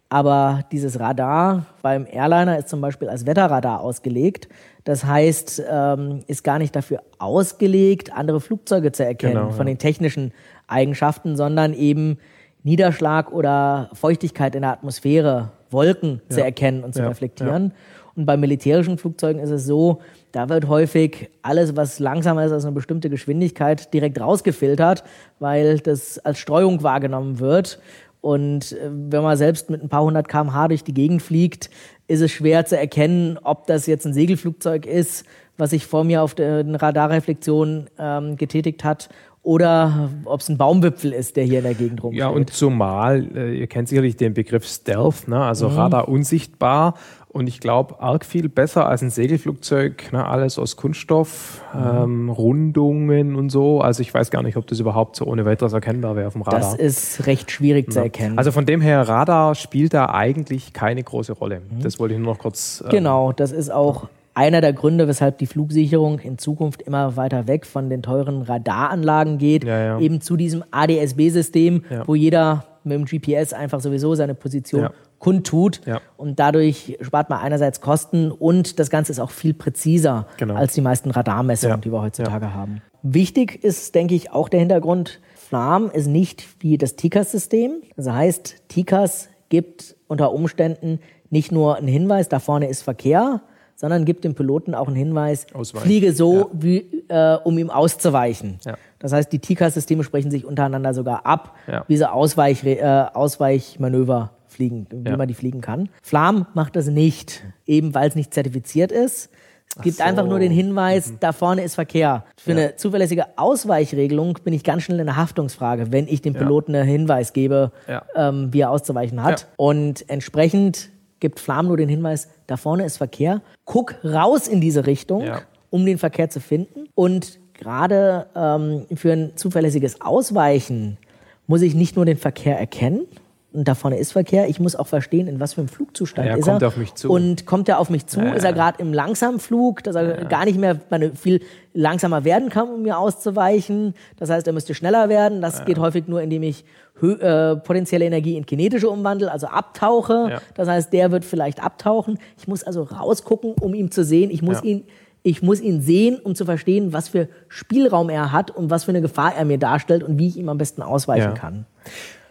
[SPEAKER 5] Aber dieses Radar beim Airliner ist zum Beispiel als Wetterradar ausgelegt. Das heißt, ähm, ist gar nicht dafür ausgelegt, andere Flugzeuge zu erkennen
[SPEAKER 6] Genau,
[SPEAKER 5] von
[SPEAKER 6] ja.
[SPEAKER 5] den technischen Eigenschaften, sondern eben Niederschlag oder Feuchtigkeit in der Atmosphäre, Wolken zu erkennen und zu
[SPEAKER 6] Ja,
[SPEAKER 5] reflektieren. Und bei militärischen Flugzeugen ist es so, da wird häufig alles, was langsamer ist als eine bestimmte Geschwindigkeit, direkt rausgefiltert, weil das als Streuung wahrgenommen wird. Und äh, wenn man selbst mit ein paar hundert km/h durch die Gegend fliegt, ist es schwer zu erkennen, ob das jetzt ein Segelflugzeug ist, was sich vor mir auf der Radarreflexion ähm, getätigt hat, oder ob es ein Baumwipfel ist, der hier in der Gegend rumsteht.
[SPEAKER 6] Ja, und zumal, äh, ihr kennt sicherlich den Begriff Stealth, ne? also mhm. Radar unsichtbar. Und ich glaube, arg viel besser als ein Segelflugzeug, ne? alles aus Kunststoff, mhm. ähm, Rundungen und so. Also ich weiß gar nicht, ob das überhaupt so ohne weiteres erkennbar wäre auf dem Radar.
[SPEAKER 5] Das ist recht schwierig ja. zu erkennen.
[SPEAKER 6] Also von dem her, Radar spielt da eigentlich keine große Rolle. Mhm. Das wollte ich nur noch kurz.
[SPEAKER 5] Ähm, genau, das ist auch einer der Gründe, weshalb die Flugsicherung in Zukunft immer weiter weg von den teuren Radaranlagen geht, ja, ja. eben zu diesem ADS-B-System, ja. wo jeder mit dem GPS einfach sowieso seine Position kundtut. Und dadurch spart man einerseits Kosten und das Ganze ist auch viel präziser genau. als die meisten Radarmessungen, die wir heutzutage haben. Wichtig ist, denke ich, auch der Hintergrund, FLAM ist nicht wie das TICAS-System. Das heißt, TICAS gibt unter Umständen nicht nur einen Hinweis, da vorne ist Verkehr, sondern gibt dem Piloten auch einen Hinweis, Ausweichen. fliege so, ja. wie, äh, um ihm auszuweichen. Ja. Das heißt, die TICAS-Systeme sprechen sich untereinander sogar ab, ja. wie sie Ausweich, äh, Ausweichmanöver fliegen, wie man die fliegen kann. Flam macht das nicht, eben weil es nicht zertifiziert ist. Es gibt so. einfach nur den Hinweis, mhm. da vorne ist Verkehr. Für ja. eine zuverlässige Ausweichregelung bin ich ganz schnell in der Haftungsfrage, wenn ich dem Piloten einen Hinweis gebe, ja. ähm, wie er auszuweichen hat. Ja. Und entsprechend gibt Flam nur den Hinweis, da vorne ist Verkehr. Guck raus in diese Richtung, ja. um den Verkehr zu finden. Und gerade ähm, für ein zuverlässiges Ausweichen muss ich nicht nur den Verkehr erkennen, und da vorne ist Verkehr. Ich muss auch verstehen, in was für einem Flugzustand
[SPEAKER 6] ja,
[SPEAKER 5] ist
[SPEAKER 6] kommt
[SPEAKER 5] er.
[SPEAKER 6] Auf mich zu.
[SPEAKER 5] Und kommt er auf mich zu? Ja, ist er gerade im Langsamflug, dass er gar nicht mehr viel langsamer werden kann, um mir auszuweichen? Das heißt, er müsste schneller werden. Das geht häufig nur, indem ich äh, potenzielle Energie in kinetische umwandle, also abtauche. Das heißt, der wird vielleicht abtauchen. Ich muss also rausgucken, um ihn zu sehen. Ich muss ihn ich muss ihn sehen, um zu verstehen, was für Spielraum er hat und was für eine Gefahr er mir darstellt und wie ich ihm am besten ausweichen ja. kann.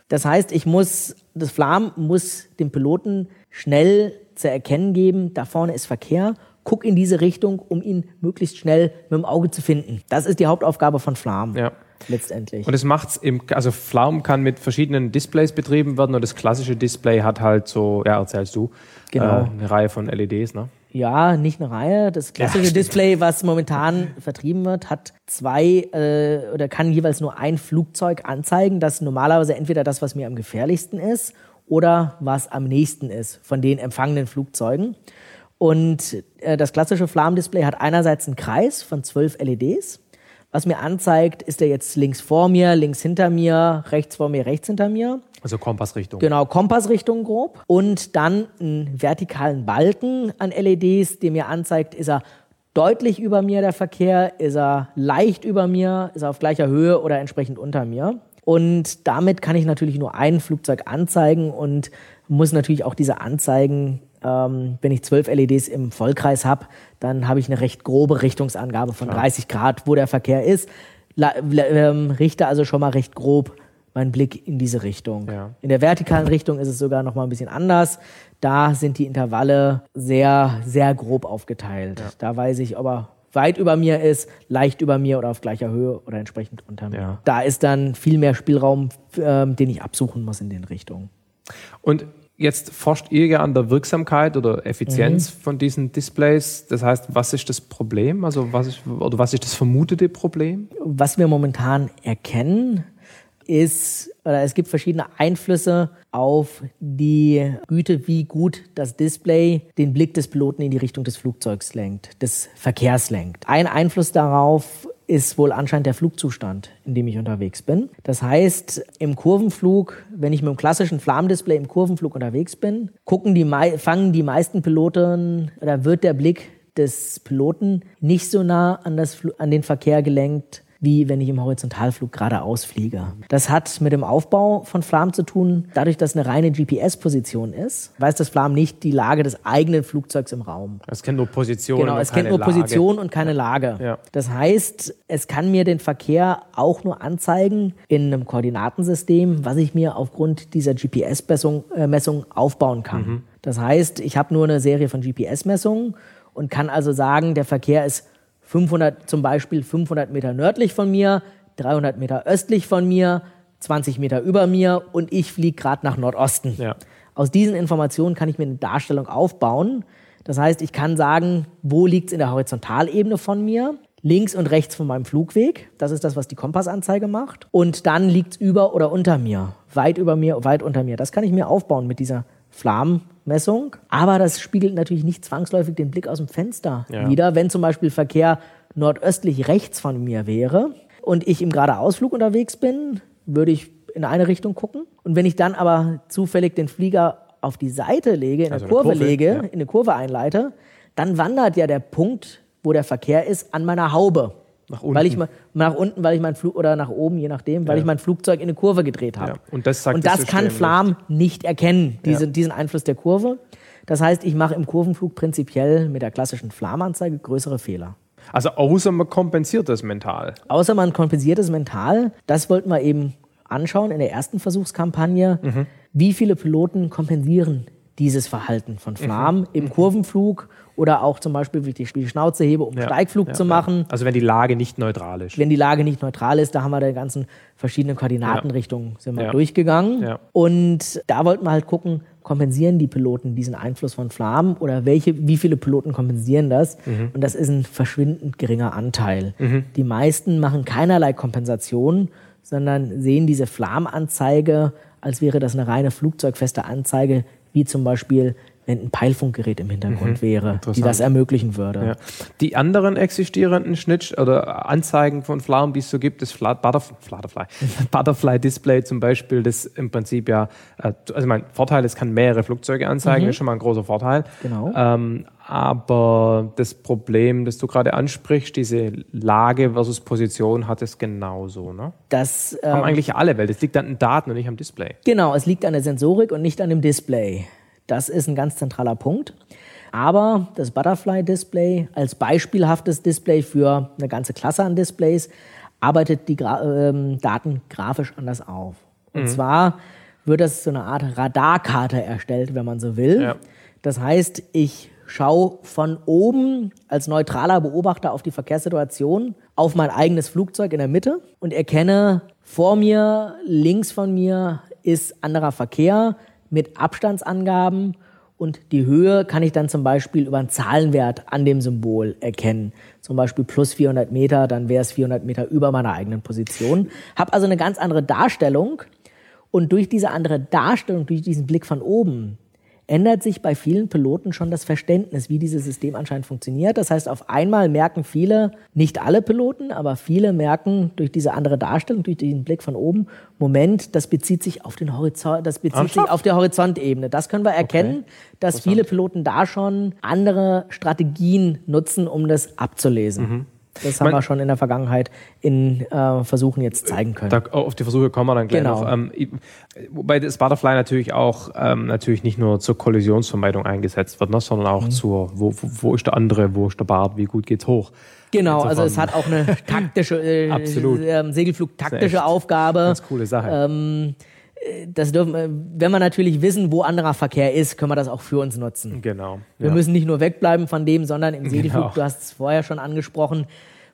[SPEAKER 5] Das heißt, ich muss, das Flam muss dem Piloten schnell zu erkennen geben, da vorne ist Verkehr, guck in diese Richtung, um ihn möglichst schnell mit dem Auge zu finden. Das ist die Hauptaufgabe von Flam. Ja. Letztendlich.
[SPEAKER 6] Und es macht's im, also Flaum kann mit verschiedenen Displays betrieben werden und das klassische Display hat halt so, ja, erzählst du, genau. Äh, eine Reihe von LEDs, ne?
[SPEAKER 5] Ja, nicht eine Reihe. Das klassische ja, Display, was momentan vertrieben wird, hat zwei äh, oder kann jeweils nur ein Flugzeug anzeigen, das normalerweise entweder das, was mir am gefährlichsten ist, oder was am nächsten ist von den empfangenen Flugzeugen. Und äh, das klassische Flammdisplay hat einerseits einen Kreis von zwölf LEDs. Was mir anzeigt, ist er jetzt links vor mir, links hinter mir, rechts vor mir, rechts hinter mir.
[SPEAKER 6] Also Kompassrichtung.
[SPEAKER 5] Genau, Kompassrichtung grob. Und dann einen vertikalen Balken an LEDs, der mir anzeigt, ist er deutlich über mir der Verkehr, ist er leicht über mir, ist er auf gleicher Höhe oder entsprechend unter mir. Und damit kann ich natürlich nur ein Flugzeug anzeigen und muss natürlich auch diese Anzeigen, ähm, wenn ich zwölf LEDs im Vollkreis habe, dann habe ich eine recht grobe Richtungsangabe von 30 Grad, wo der Verkehr ist. La, ähm, richte also schon mal recht grob mein Blick in diese Richtung. Ja. In der vertikalen Richtung ist es sogar noch mal ein bisschen anders. Da sind die Intervalle sehr, sehr grob aufgeteilt. Ja. Da weiß ich, ob er weit über mir ist, leicht über mir oder auf gleicher Höhe oder entsprechend unter mir. Ja. Da ist dann viel mehr Spielraum, äh, den ich absuchen muss in den Richtungen.
[SPEAKER 6] Und jetzt forscht ihr ja an der Wirksamkeit oder Effizienz mhm. von diesen Displays. Das heißt, was ist das Problem? Also was ist, oder was ist das vermutete Problem?
[SPEAKER 5] Was wir momentan erkennen, ist, oder es gibt verschiedene Einflüsse auf die Güte, wie gut das Display den Blick des Piloten in die Richtung des Flugzeugs lenkt, des Verkehrs lenkt. Ein Einfluss darauf ist wohl anscheinend der Flugzustand, in dem ich unterwegs bin. Das heißt, im Kurvenflug, wenn ich mit dem klassischen Flammdisplay im Kurvenflug unterwegs bin, gucken die, fangen die meisten Piloten oder wird der Blick des Piloten nicht so nah an, das, an den Verkehr gelenkt, wie wenn ich im Horizontalflug geradeaus fliege. Das hat mit dem Aufbau von Flam zu tun. Dadurch, dass eine reine GPS-Position ist, weiß das Flam nicht die Lage des eigenen Flugzeugs im Raum.
[SPEAKER 6] Es kennt nur Position.
[SPEAKER 5] Genau, es kennt nur Lage. Position und keine Lage. Ja. Das heißt, es kann mir den Verkehr auch nur anzeigen in einem Koordinatensystem, was ich mir aufgrund dieser GPS-Messung äh, aufbauen kann. Mhm. Das heißt, ich habe nur eine Serie von GPS-Messungen und kann also sagen, der Verkehr ist 500, zum Beispiel 500 Meter nördlich von mir, 300 Meter östlich von mir, 20 Meter über mir und ich fliege gerade nach Nordosten. Ja. Aus diesen Informationen kann ich mir eine Darstellung aufbauen. Das heißt, ich kann sagen, wo liegt es in der Horizontalebene von mir? links und rechts von meinem Flugweg. Das ist das, was die Kompassanzeige macht. Und dann liegt es über oder unter mir. Weit über mir, weit unter mir. Das kann ich mir aufbauen mit dieser Flammenmessung. Aber das spiegelt natürlich nicht zwangsläufig den Blick aus dem Fenster
[SPEAKER 6] Ja.
[SPEAKER 5] wider. Wenn zum Beispiel Verkehr nordöstlich rechts von mir wäre und ich im Geradeausflug unterwegs bin, würde ich in eine Richtung gucken. Und wenn ich dann aber zufällig den Flieger auf die Seite lege, in
[SPEAKER 6] Also
[SPEAKER 5] eine
[SPEAKER 6] eine
[SPEAKER 5] Kurve,
[SPEAKER 6] Kurve,
[SPEAKER 5] lege,
[SPEAKER 6] ja.
[SPEAKER 5] in eine Kurve einleite, dann wandert ja der Punkt, wo der Verkehr ist, an meiner Haube.
[SPEAKER 6] Nach unten.
[SPEAKER 5] Weil ich nach unten, weil ich mein Flug oder nach oben, je nachdem, weil
[SPEAKER 6] Ja.
[SPEAKER 5] ich mein Flugzeug in eine Kurve gedreht habe.
[SPEAKER 6] Ja, und das sagt
[SPEAKER 5] und
[SPEAKER 6] das
[SPEAKER 5] das kann Flam nicht erkennen, diesen,
[SPEAKER 6] Ja.
[SPEAKER 5] diesen Einfluss der Kurve. Das heißt, ich mache im Kurvenflug prinzipiell mit der klassischen Flamanzeige größere Fehler.
[SPEAKER 6] Also außer man kompensiert das mental.
[SPEAKER 5] Außer man kompensiert es mental. Das wollten wir eben anschauen in der ersten Versuchskampagne.
[SPEAKER 6] Mhm.
[SPEAKER 5] Wie viele Piloten kompensieren dieses Verhalten von Flam
[SPEAKER 6] Mhm.
[SPEAKER 5] im Kurvenflug oder auch zum Beispiel, wie ich die Schnauze hebe, um Steigflug
[SPEAKER 6] Ja,
[SPEAKER 5] zu
[SPEAKER 6] ja.
[SPEAKER 5] machen.
[SPEAKER 6] Also wenn die Lage nicht neutral ist.
[SPEAKER 5] Wenn die Lage nicht neutral ist, da haben wir die ganzen verschiedenen Koordinatenrichtungen sind wir
[SPEAKER 6] Ja.
[SPEAKER 5] durchgegangen.
[SPEAKER 6] Ja.
[SPEAKER 5] Und da wollten wir halt gucken, kompensieren die Piloten diesen Einfluss von Flammen oder welche, wie viele Piloten kompensieren das?
[SPEAKER 6] Mhm.
[SPEAKER 5] Und das ist ein verschwindend geringer Anteil. Die meisten machen keinerlei Kompensation, sondern sehen diese Flammenanzeige, als wäre das eine reine flugzeugfeste Anzeige, wie zum Beispiel wenn ein Peilfunkgerät im Hintergrund wäre, die
[SPEAKER 6] Mhm.
[SPEAKER 5] Das ermöglichen würde.
[SPEAKER 6] Ja. Die anderen existierenden Schnitt oder Anzeigen von Flamen, die es so gibt, das Fla Butterf Butterfly, Butterfly Display zum Beispiel, das im Prinzip ja, äh, also mein Vorteil, es kann mehrere Flugzeuge anzeigen, ist schon mal ein großer Vorteil.
[SPEAKER 5] Genau.
[SPEAKER 6] Ähm, aber das Problem, das du gerade ansprichst, diese Lage versus Position, hat es genauso. Ne?
[SPEAKER 5] Das,
[SPEAKER 6] Haben
[SPEAKER 5] ähm,
[SPEAKER 6] eigentlich alle, weil das liegt an den Daten und nicht am Display.
[SPEAKER 5] Genau, es liegt an der Sensorik und nicht an dem Display. Das ist ein ganz zentraler Punkt. Aber das Butterfly-Display als beispielhaftes Display für eine ganze Klasse an Displays arbeitet die Gra ähm, Daten grafisch anders auf. Und zwar wird das so eine Art Radarkarte erstellt, wenn man so will.
[SPEAKER 6] Ja.
[SPEAKER 5] Das heißt, ich schaue von oben als neutraler Beobachter auf die Verkehrssituation auf mein eigenes Flugzeug in der Mitte und erkenne vor mir, links von mir ist anderer Verkehr mit Abstandsangaben und die Höhe kann ich dann zum Beispiel über einen Zahlenwert an dem Symbol erkennen. Zum Beispiel plus 400 Meter, dann wäre es 400 Meter über meiner eigenen Position. Hab also eine ganz andere Darstellung und durch diese andere Darstellung, durch diesen Blick von oben, ändert sich bei vielen Piloten schon das Verständnis, wie dieses System anscheinend funktioniert. Das heißt, auf einmal merken viele, nicht alle Piloten, aber viele merken durch diese andere Darstellung, durch diesen Blick von oben, Moment, das bezieht sich auf den Horizont, das bezieht sich auf der Horizontebene. Das können wir erkennen, dass viele Piloten da schon andere Strategien nutzen, um das abzulesen. Das haben
[SPEAKER 6] Man-
[SPEAKER 5] wir schon in der Vergangenheit in äh, Versuchen jetzt zeigen können.
[SPEAKER 6] Da, auf die Versuche kommen wir dann gleich
[SPEAKER 5] Genau.
[SPEAKER 6] noch. Ähm, wobei das Butterfly natürlich auch ähm, natürlich nicht nur zur Kollisionsvermeidung eingesetzt wird, ne, sondern
[SPEAKER 5] Mhm.
[SPEAKER 6] auch zur, wo, wo, ist der andere, wo ist der Bart, wie gut geht's hoch.
[SPEAKER 5] Genau, also es hat auch eine taktische, äh,
[SPEAKER 6] Absolut.
[SPEAKER 5] ähm, Segelflug taktische
[SPEAKER 6] echt
[SPEAKER 5] Aufgabe.
[SPEAKER 6] Ganz coole Sache.
[SPEAKER 5] Ähm, das dürfen, wir- wenn wir natürlich wissen, wo anderer Verkehr ist, können wir das auch für uns nutzen.
[SPEAKER 6] genau.
[SPEAKER 5] Wir
[SPEAKER 6] ja.
[SPEAKER 5] müssen nicht nur wegbleiben von dem, sondern im Segelflug,
[SPEAKER 6] Genau.
[SPEAKER 5] du hast es vorher schon angesprochen,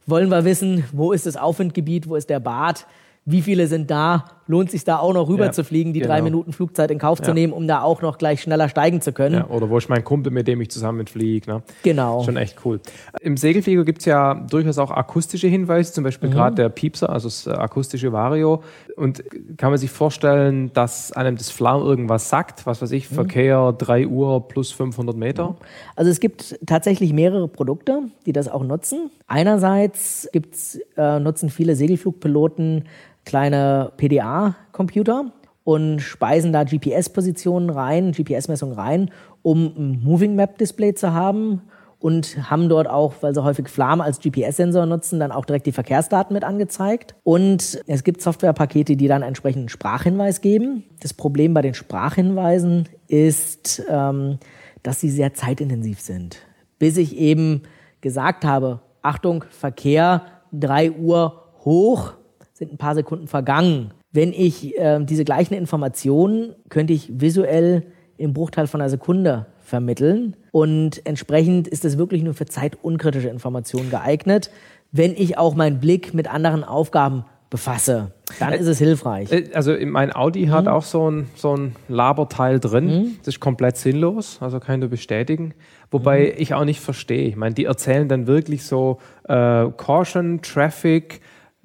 [SPEAKER 5] wollen wir wissen, wo ist das Aufwindgebiet, wo ist der Bad, wie viele sind da, lohnt sich da auch noch rüber
[SPEAKER 6] Ja,
[SPEAKER 5] zu fliegen, die
[SPEAKER 6] genau.
[SPEAKER 5] drei Minuten Flugzeit in Kauf zu
[SPEAKER 6] Ja.
[SPEAKER 5] nehmen, um da auch noch gleich schneller steigen zu können.
[SPEAKER 6] ja, oder wo ist mein Kumpel, mit dem ich zusammen fliege. Ne?
[SPEAKER 5] Genau.
[SPEAKER 6] Schon echt cool. Im Segelflieger gibt es ja durchaus auch akustische Hinweise, zum Beispiel
[SPEAKER 5] Mhm.
[SPEAKER 6] gerade der Piepser, also das äh, akustische Vario. Und kann man sich vorstellen, dass einem das Flaum irgendwas sagt? Was weiß ich,
[SPEAKER 5] Mhm.
[SPEAKER 6] Verkehr 3 Uhr plus 500 Meter?
[SPEAKER 5] Also es gibt tatsächlich mehrere Produkte, die das auch nutzen. Einerseits gibt's, äh, nutzen viele Segelflugpiloten kleine PDA-Computer und speisen da GPS-Positionen rein, GPS-Messungen rein, um ein Moving Map Display zu haben und haben dort auch, weil sie häufig Flam als GPS-Sensor nutzen, dann auch direkt die Verkehrsdaten mit angezeigt. Und es gibt Softwarepakete, die dann entsprechend einen Sprachhinweis geben. Das Problem bei den Sprachhinweisen ist, ähm, dass sie sehr zeitintensiv sind. Bis ich eben gesagt habe, Achtung, Verkehr, 3 Uhr hoch, sind ein paar Sekunden vergangen. Wenn ich äh, diese gleichen Informationen könnte ich visuell im Bruchteil von einer Sekunde vermitteln und entsprechend ist es wirklich nur für zeitunkritische Informationen geeignet. Wenn ich auch meinen Blick mit anderen Aufgaben befasse, dann ist es hilfreich.
[SPEAKER 6] Äh, Also mein Audi hat auch so ein, so ein Laberteil drin. Das ist komplett sinnlos, also kann ich nur bestätigen. Wobei ich auch nicht verstehe. Ich meine, die erzählen dann wirklich so äh, Caution, Traffic, äh,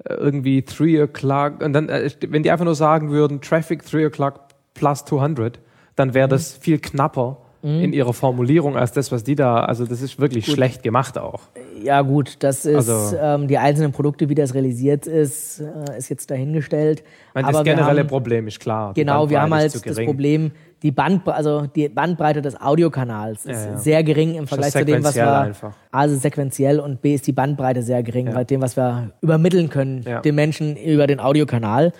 [SPEAKER 6] irgendwie 3 o'clock. Und dann, äh, wenn die einfach nur sagen würden, Traffic 3 o'clock plus 200, dann wäre das viel knapper in ihrer Formulierung als das, was die da, also das ist wirklich schlecht gemacht auch.
[SPEAKER 5] Ja gut, das ist
[SPEAKER 6] Also-
[SPEAKER 5] ähm, die einzelnen Produkte, wie das realisiert ist, äh, ist jetzt dahingestellt.
[SPEAKER 6] Meine, das generelle
[SPEAKER 5] haben-
[SPEAKER 6] Problem ist klar.
[SPEAKER 5] Genau, wir haben halt das. Problem, die, Bandbre also die Bandbreite des Audiokanals ist
[SPEAKER 6] Ja, ja.
[SPEAKER 5] sehr gering im Vergleich zu dem, was wir.
[SPEAKER 6] einfach.
[SPEAKER 5] A, es ist sequenziell und B ist die Bandbreite sehr gering,
[SPEAKER 6] Ja.
[SPEAKER 5] bei dem, was wir übermitteln können, den Menschen über den Audiokanal.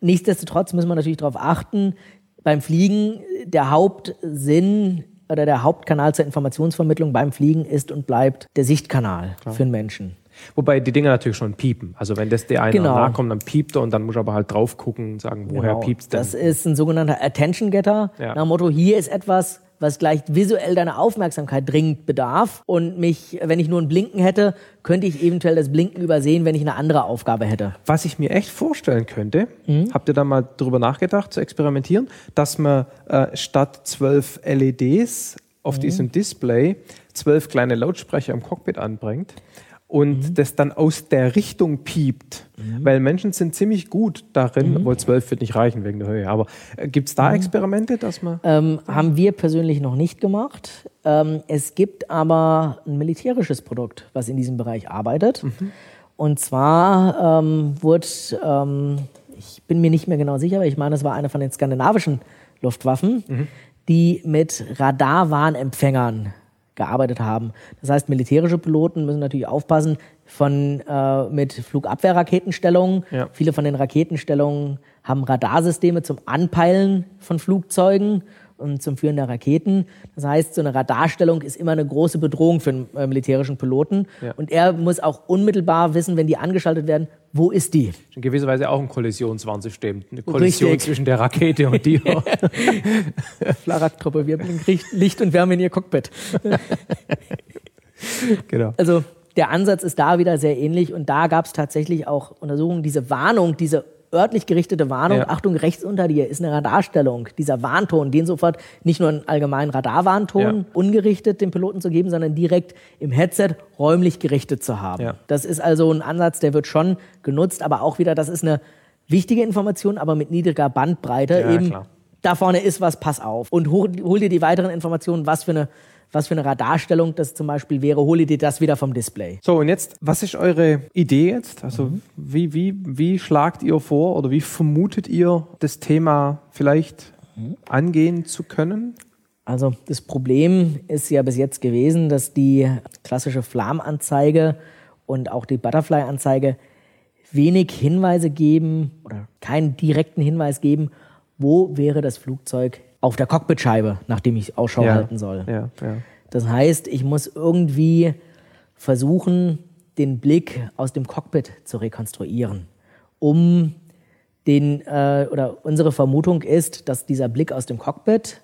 [SPEAKER 5] Nichtsdestotrotz müssen wir natürlich darauf achten, beim Fliegen, der Hauptsinn oder der Hauptkanal zur Informationsvermittlung beim Fliegen ist und bleibt der Sichtkanal für den Menschen.
[SPEAKER 6] Wobei die Dinger natürlich schon piepen. Also wenn das der einer
[SPEAKER 5] Genau.
[SPEAKER 6] nahe kommt, dann piept er und dann muss er aber halt drauf gucken und sagen, woher
[SPEAKER 5] Genau.
[SPEAKER 6] piept's denn?
[SPEAKER 5] Das ist ein sogenannter Attention Getter.
[SPEAKER 6] Ja.
[SPEAKER 5] Nach dem Motto, hier ist etwas, was gleich visuell deine Aufmerksamkeit dringend bedarf. Und mich, wenn ich nur ein Blinken hätte, könnte ich eventuell das Blinken übersehen, wenn ich eine andere Aufgabe hätte.
[SPEAKER 6] Was ich mir echt vorstellen könnte,
[SPEAKER 5] Mhm.
[SPEAKER 6] habt ihr da mal drüber nachgedacht, zu experimentieren, dass man äh, statt zwölf LEDs auf
[SPEAKER 5] Mhm.
[SPEAKER 6] diesem Display zwölf kleine Lautsprecher im Cockpit anbringt und
[SPEAKER 5] Mhm.
[SPEAKER 6] das dann aus der Richtung piept. Weil Menschen sind ziemlich gut darin,
[SPEAKER 5] Mhm.
[SPEAKER 6] obwohl zwölf wird nicht reichen wegen der Höhe, aber äh, gibt es da Experimente, dass man...
[SPEAKER 5] Ähm, haben wir persönlich noch nicht gemacht. Ähm, es gibt aber ein militärisches Produkt, was in diesem Bereich arbeitet. Und zwar ähm, wurde, ähm, ich bin mir nicht mehr genau sicher, aber ich meine, es war eine von den skandinavischen Luftwaffen, die mit Radarwarnempfängern gearbeitet haben. Das heißt, militärische Piloten müssen natürlich aufpassen von äh, mit Flugabwehrraketenstellungen.
[SPEAKER 6] Ja.
[SPEAKER 5] Viele von den Raketenstellungen haben Radarsysteme zum Anpeilen von Flugzeugen zum Führen der Raketen. Das heißt, so eine Radarstellung ist immer eine große Bedrohung für einen äh, militärischen Piloten.
[SPEAKER 6] Ja.
[SPEAKER 5] Und er muss auch unmittelbar wissen, wenn die angeschaltet werden, wo ist die?
[SPEAKER 6] In gewisser Weise auch ein Kollisionswarnsystem. Eine Kollision
[SPEAKER 5] Richtig.
[SPEAKER 6] zwischen der Rakete und dir.
[SPEAKER 5] Flaraktruppe, wir bringen Licht- Licht und Wärme in ihr Cockpit.
[SPEAKER 6] genau.
[SPEAKER 5] Also der Ansatz ist da wieder sehr ähnlich und da gab es tatsächlich auch Untersuchungen, diese Warnung, diese örtlich gerichtete Warnung,
[SPEAKER 6] Ja.
[SPEAKER 5] Achtung, rechts unter dir ist eine Radarstellung, dieser Warnton, den sofort nicht nur einen allgemeinen Radarwarnton
[SPEAKER 6] Ja.
[SPEAKER 5] ungerichtet dem Piloten zu geben, sondern direkt im Headset räumlich gerichtet zu haben.
[SPEAKER 6] Ja.
[SPEAKER 5] Das ist also ein Ansatz, der wird schon genutzt, aber auch wieder, das ist eine wichtige Information, aber mit niedriger Bandbreite
[SPEAKER 6] Ja,
[SPEAKER 5] eben.
[SPEAKER 6] klar.
[SPEAKER 5] Da vorne ist was, pass auf. Und hol, hol dir die weiteren Informationen, was für eine was für eine Radarstellung das zum Beispiel wäre, hole dir das wieder vom Display.
[SPEAKER 6] So, und jetzt, was ist eure Idee jetzt? Also,
[SPEAKER 5] Mhm.
[SPEAKER 6] wie, wie, wie schlagt ihr vor oder wie vermutet ihr, das Thema vielleicht
[SPEAKER 5] Mhm.
[SPEAKER 6] angehen zu können?
[SPEAKER 5] Also das Problem ist ja bis jetzt gewesen, dass die klassische Flam-Anzeige und auch die Butterfly-Anzeige wenig Hinweise geben oder keinen direkten Hinweis geben, wo wäre das Flugzeug auf der Cockpitscheibe, nachdem ich Ausschau halten soll.
[SPEAKER 6] Ja, ja.
[SPEAKER 5] Das heißt, ich muss irgendwie versuchen, den Blick aus dem Cockpit zu rekonstruieren, um den äh, oder unsere Vermutung ist, dass dieser Blick aus dem Cockpit,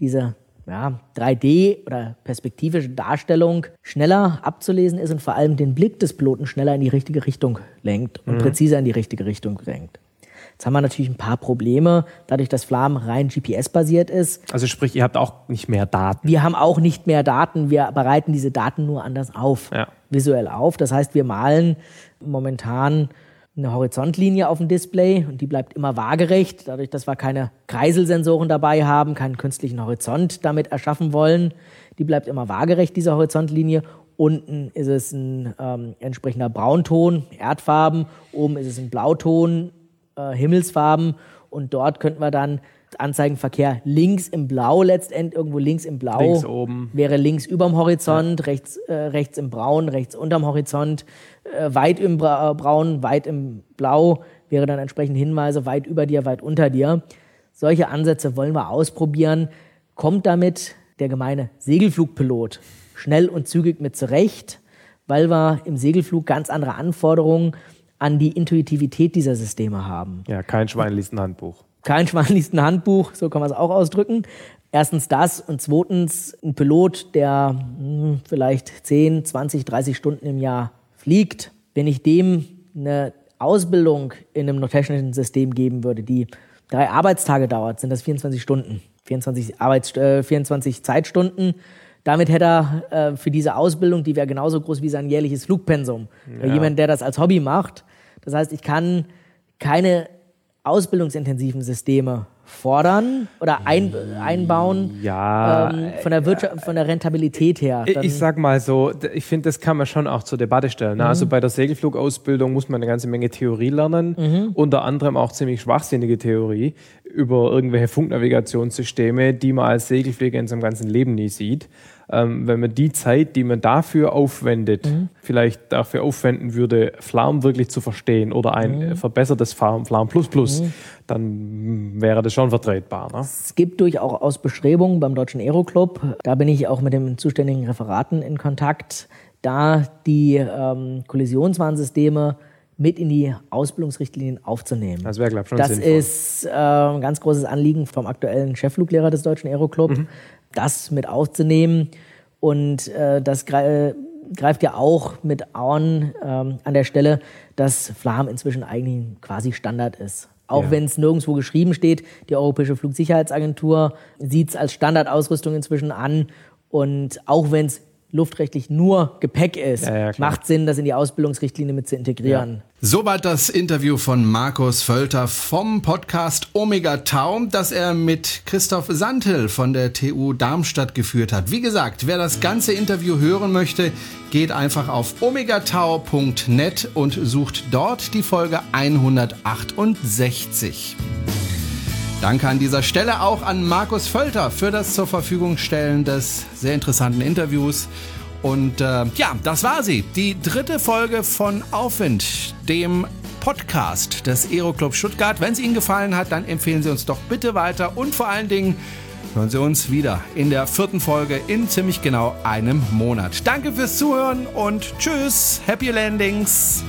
[SPEAKER 5] diese ja, 3D oder perspektivische Darstellung schneller abzulesen ist und vor allem den Blick des Piloten schneller in die richtige Richtung lenkt und präziser in die richtige Richtung lenkt. Jetzt haben wir natürlich ein paar Probleme, dadurch, dass Flam rein GPS-basiert ist.
[SPEAKER 6] Also sprich, ihr habt auch nicht mehr Daten.
[SPEAKER 5] Wir haben auch nicht mehr Daten, wir bereiten diese Daten nur anders auf,
[SPEAKER 6] Ja.
[SPEAKER 5] visuell auf. Das heißt, wir malen momentan eine Horizontlinie auf dem Display und die bleibt immer waagerecht, dadurch, dass wir keine Kreiselsensoren dabei haben, keinen künstlichen Horizont damit erschaffen wollen. Die bleibt immer waagerecht, diese Horizontlinie. Unten ist es ein ähm, entsprechender Braunton, Erdfarben. Oben ist es ein Blauton, äh, Himmelsfarben. Und dort könnten wir dann Anzeigenverkehr links im Blau letztendlich, irgendwo links im Blau.
[SPEAKER 6] Links oben.
[SPEAKER 5] Wäre links überm Horizont, rechts, äh, rechts im Braun, rechts unterm Horizont, äh, weit im Bra äh, Braun, weit im Blau, wäre dann entsprechend Hinweise, weit über dir, weit unter dir. Solche Ansätze wollen wir ausprobieren. Kommt damit der gemeine Segelflugpilot schnell und zügig mit zurecht, weil wir im Segelflug ganz andere Anforderungen an die Intuitivität dieser Systeme haben.
[SPEAKER 6] Ja, kein Schwein liest ein Handbuch.
[SPEAKER 5] Kein Schwein liest ein Handbuch, so kann man es auch ausdrücken. Erstens das und zweitens ein Pilot, der hm, vielleicht 10, 20, 30 Stunden im Jahr fliegt. Wenn ich dem eine Ausbildung in einem technischen System geben würde, die drei Arbeitstage dauert, sind das 24 Stunden, 24, Arbeits äh, 24 Zeitstunden. Damit hätte er äh, für diese Ausbildung, die wäre genauso groß wie sein jährliches Flugpensum. Ja. Jemand, der das als Hobby macht. Das heißt, ich kann keine ausbildungsintensiven Systeme fordern oder ein, einbauen
[SPEAKER 6] ja,
[SPEAKER 5] ähm, von, der Wirtschaft, von der Rentabilität her.
[SPEAKER 6] Dann ich sag mal so, ich finde, das kann man schon auch zur Debatte stellen. Ne? Mhm. Also bei der Segelflugausbildung muss man eine ganze Menge Theorie lernen, mhm. unter anderem auch ziemlich schwachsinnige Theorie über irgendwelche Funknavigationssysteme, die man als Segelflieger in seinem ganzen Leben nie sieht ähm, wenn man die Zeit, die man dafür aufwendet, mhm. vielleicht dafür aufwenden würde, Flarm wirklich zu verstehen oder ein mhm. verbessertes Flarm, Flarm Plus Plus, mhm. dann wäre das schon vertretbar. Ne?
[SPEAKER 5] Es gibt durchaus Bestrebungen beim Deutschen Aeroclub. Da bin ich auch mit dem zuständigen Referaten in Kontakt, da die ähm, Kollisionswarnsysteme mit in die Ausbildungsrichtlinien aufzunehmen.
[SPEAKER 6] Das wäre, glaube ich, schon
[SPEAKER 5] Das
[SPEAKER 6] sinnvoll.
[SPEAKER 5] ist äh, ein ganz großes Anliegen vom aktuellen Cheffluglehrer des Deutschen Aeroclub. Mhm das mit aufzunehmen. Und äh, das greift ja auch mit an ähm, an der Stelle, dass Flam inzwischen eigentlich quasi Standard ist. Auch ja. wenn es nirgendwo geschrieben steht, die Europäische Flugsicherheitsagentur sieht es als Standardausrüstung inzwischen an. Und auch wenn es luftrechtlich nur Gepäck ist, ja, ja, macht Sinn, das in die Ausbildungsrichtlinie mit zu integrieren.
[SPEAKER 2] Soweit das Interview von Markus Völter vom Podcast Omega Tau, das er mit Christoph Sandhill von der TU Darmstadt geführt hat. Wie gesagt, wer das ganze Interview hören möchte, geht einfach auf omegatau.net und sucht dort die Folge 168. Danke an dieser Stelle auch an Markus Völter für das zur Verfügung stellen des sehr interessanten Interviews. Und äh, ja, das war sie. Die dritte Folge von Aufwind, dem Podcast des Aeroclub Stuttgart. Wenn sie Ihnen gefallen hat, dann empfehlen Sie uns doch bitte weiter und vor allen Dingen hören Sie uns wieder in der vierten Folge in ziemlich genau einem Monat. Danke fürs Zuhören und tschüss, Happy Landings.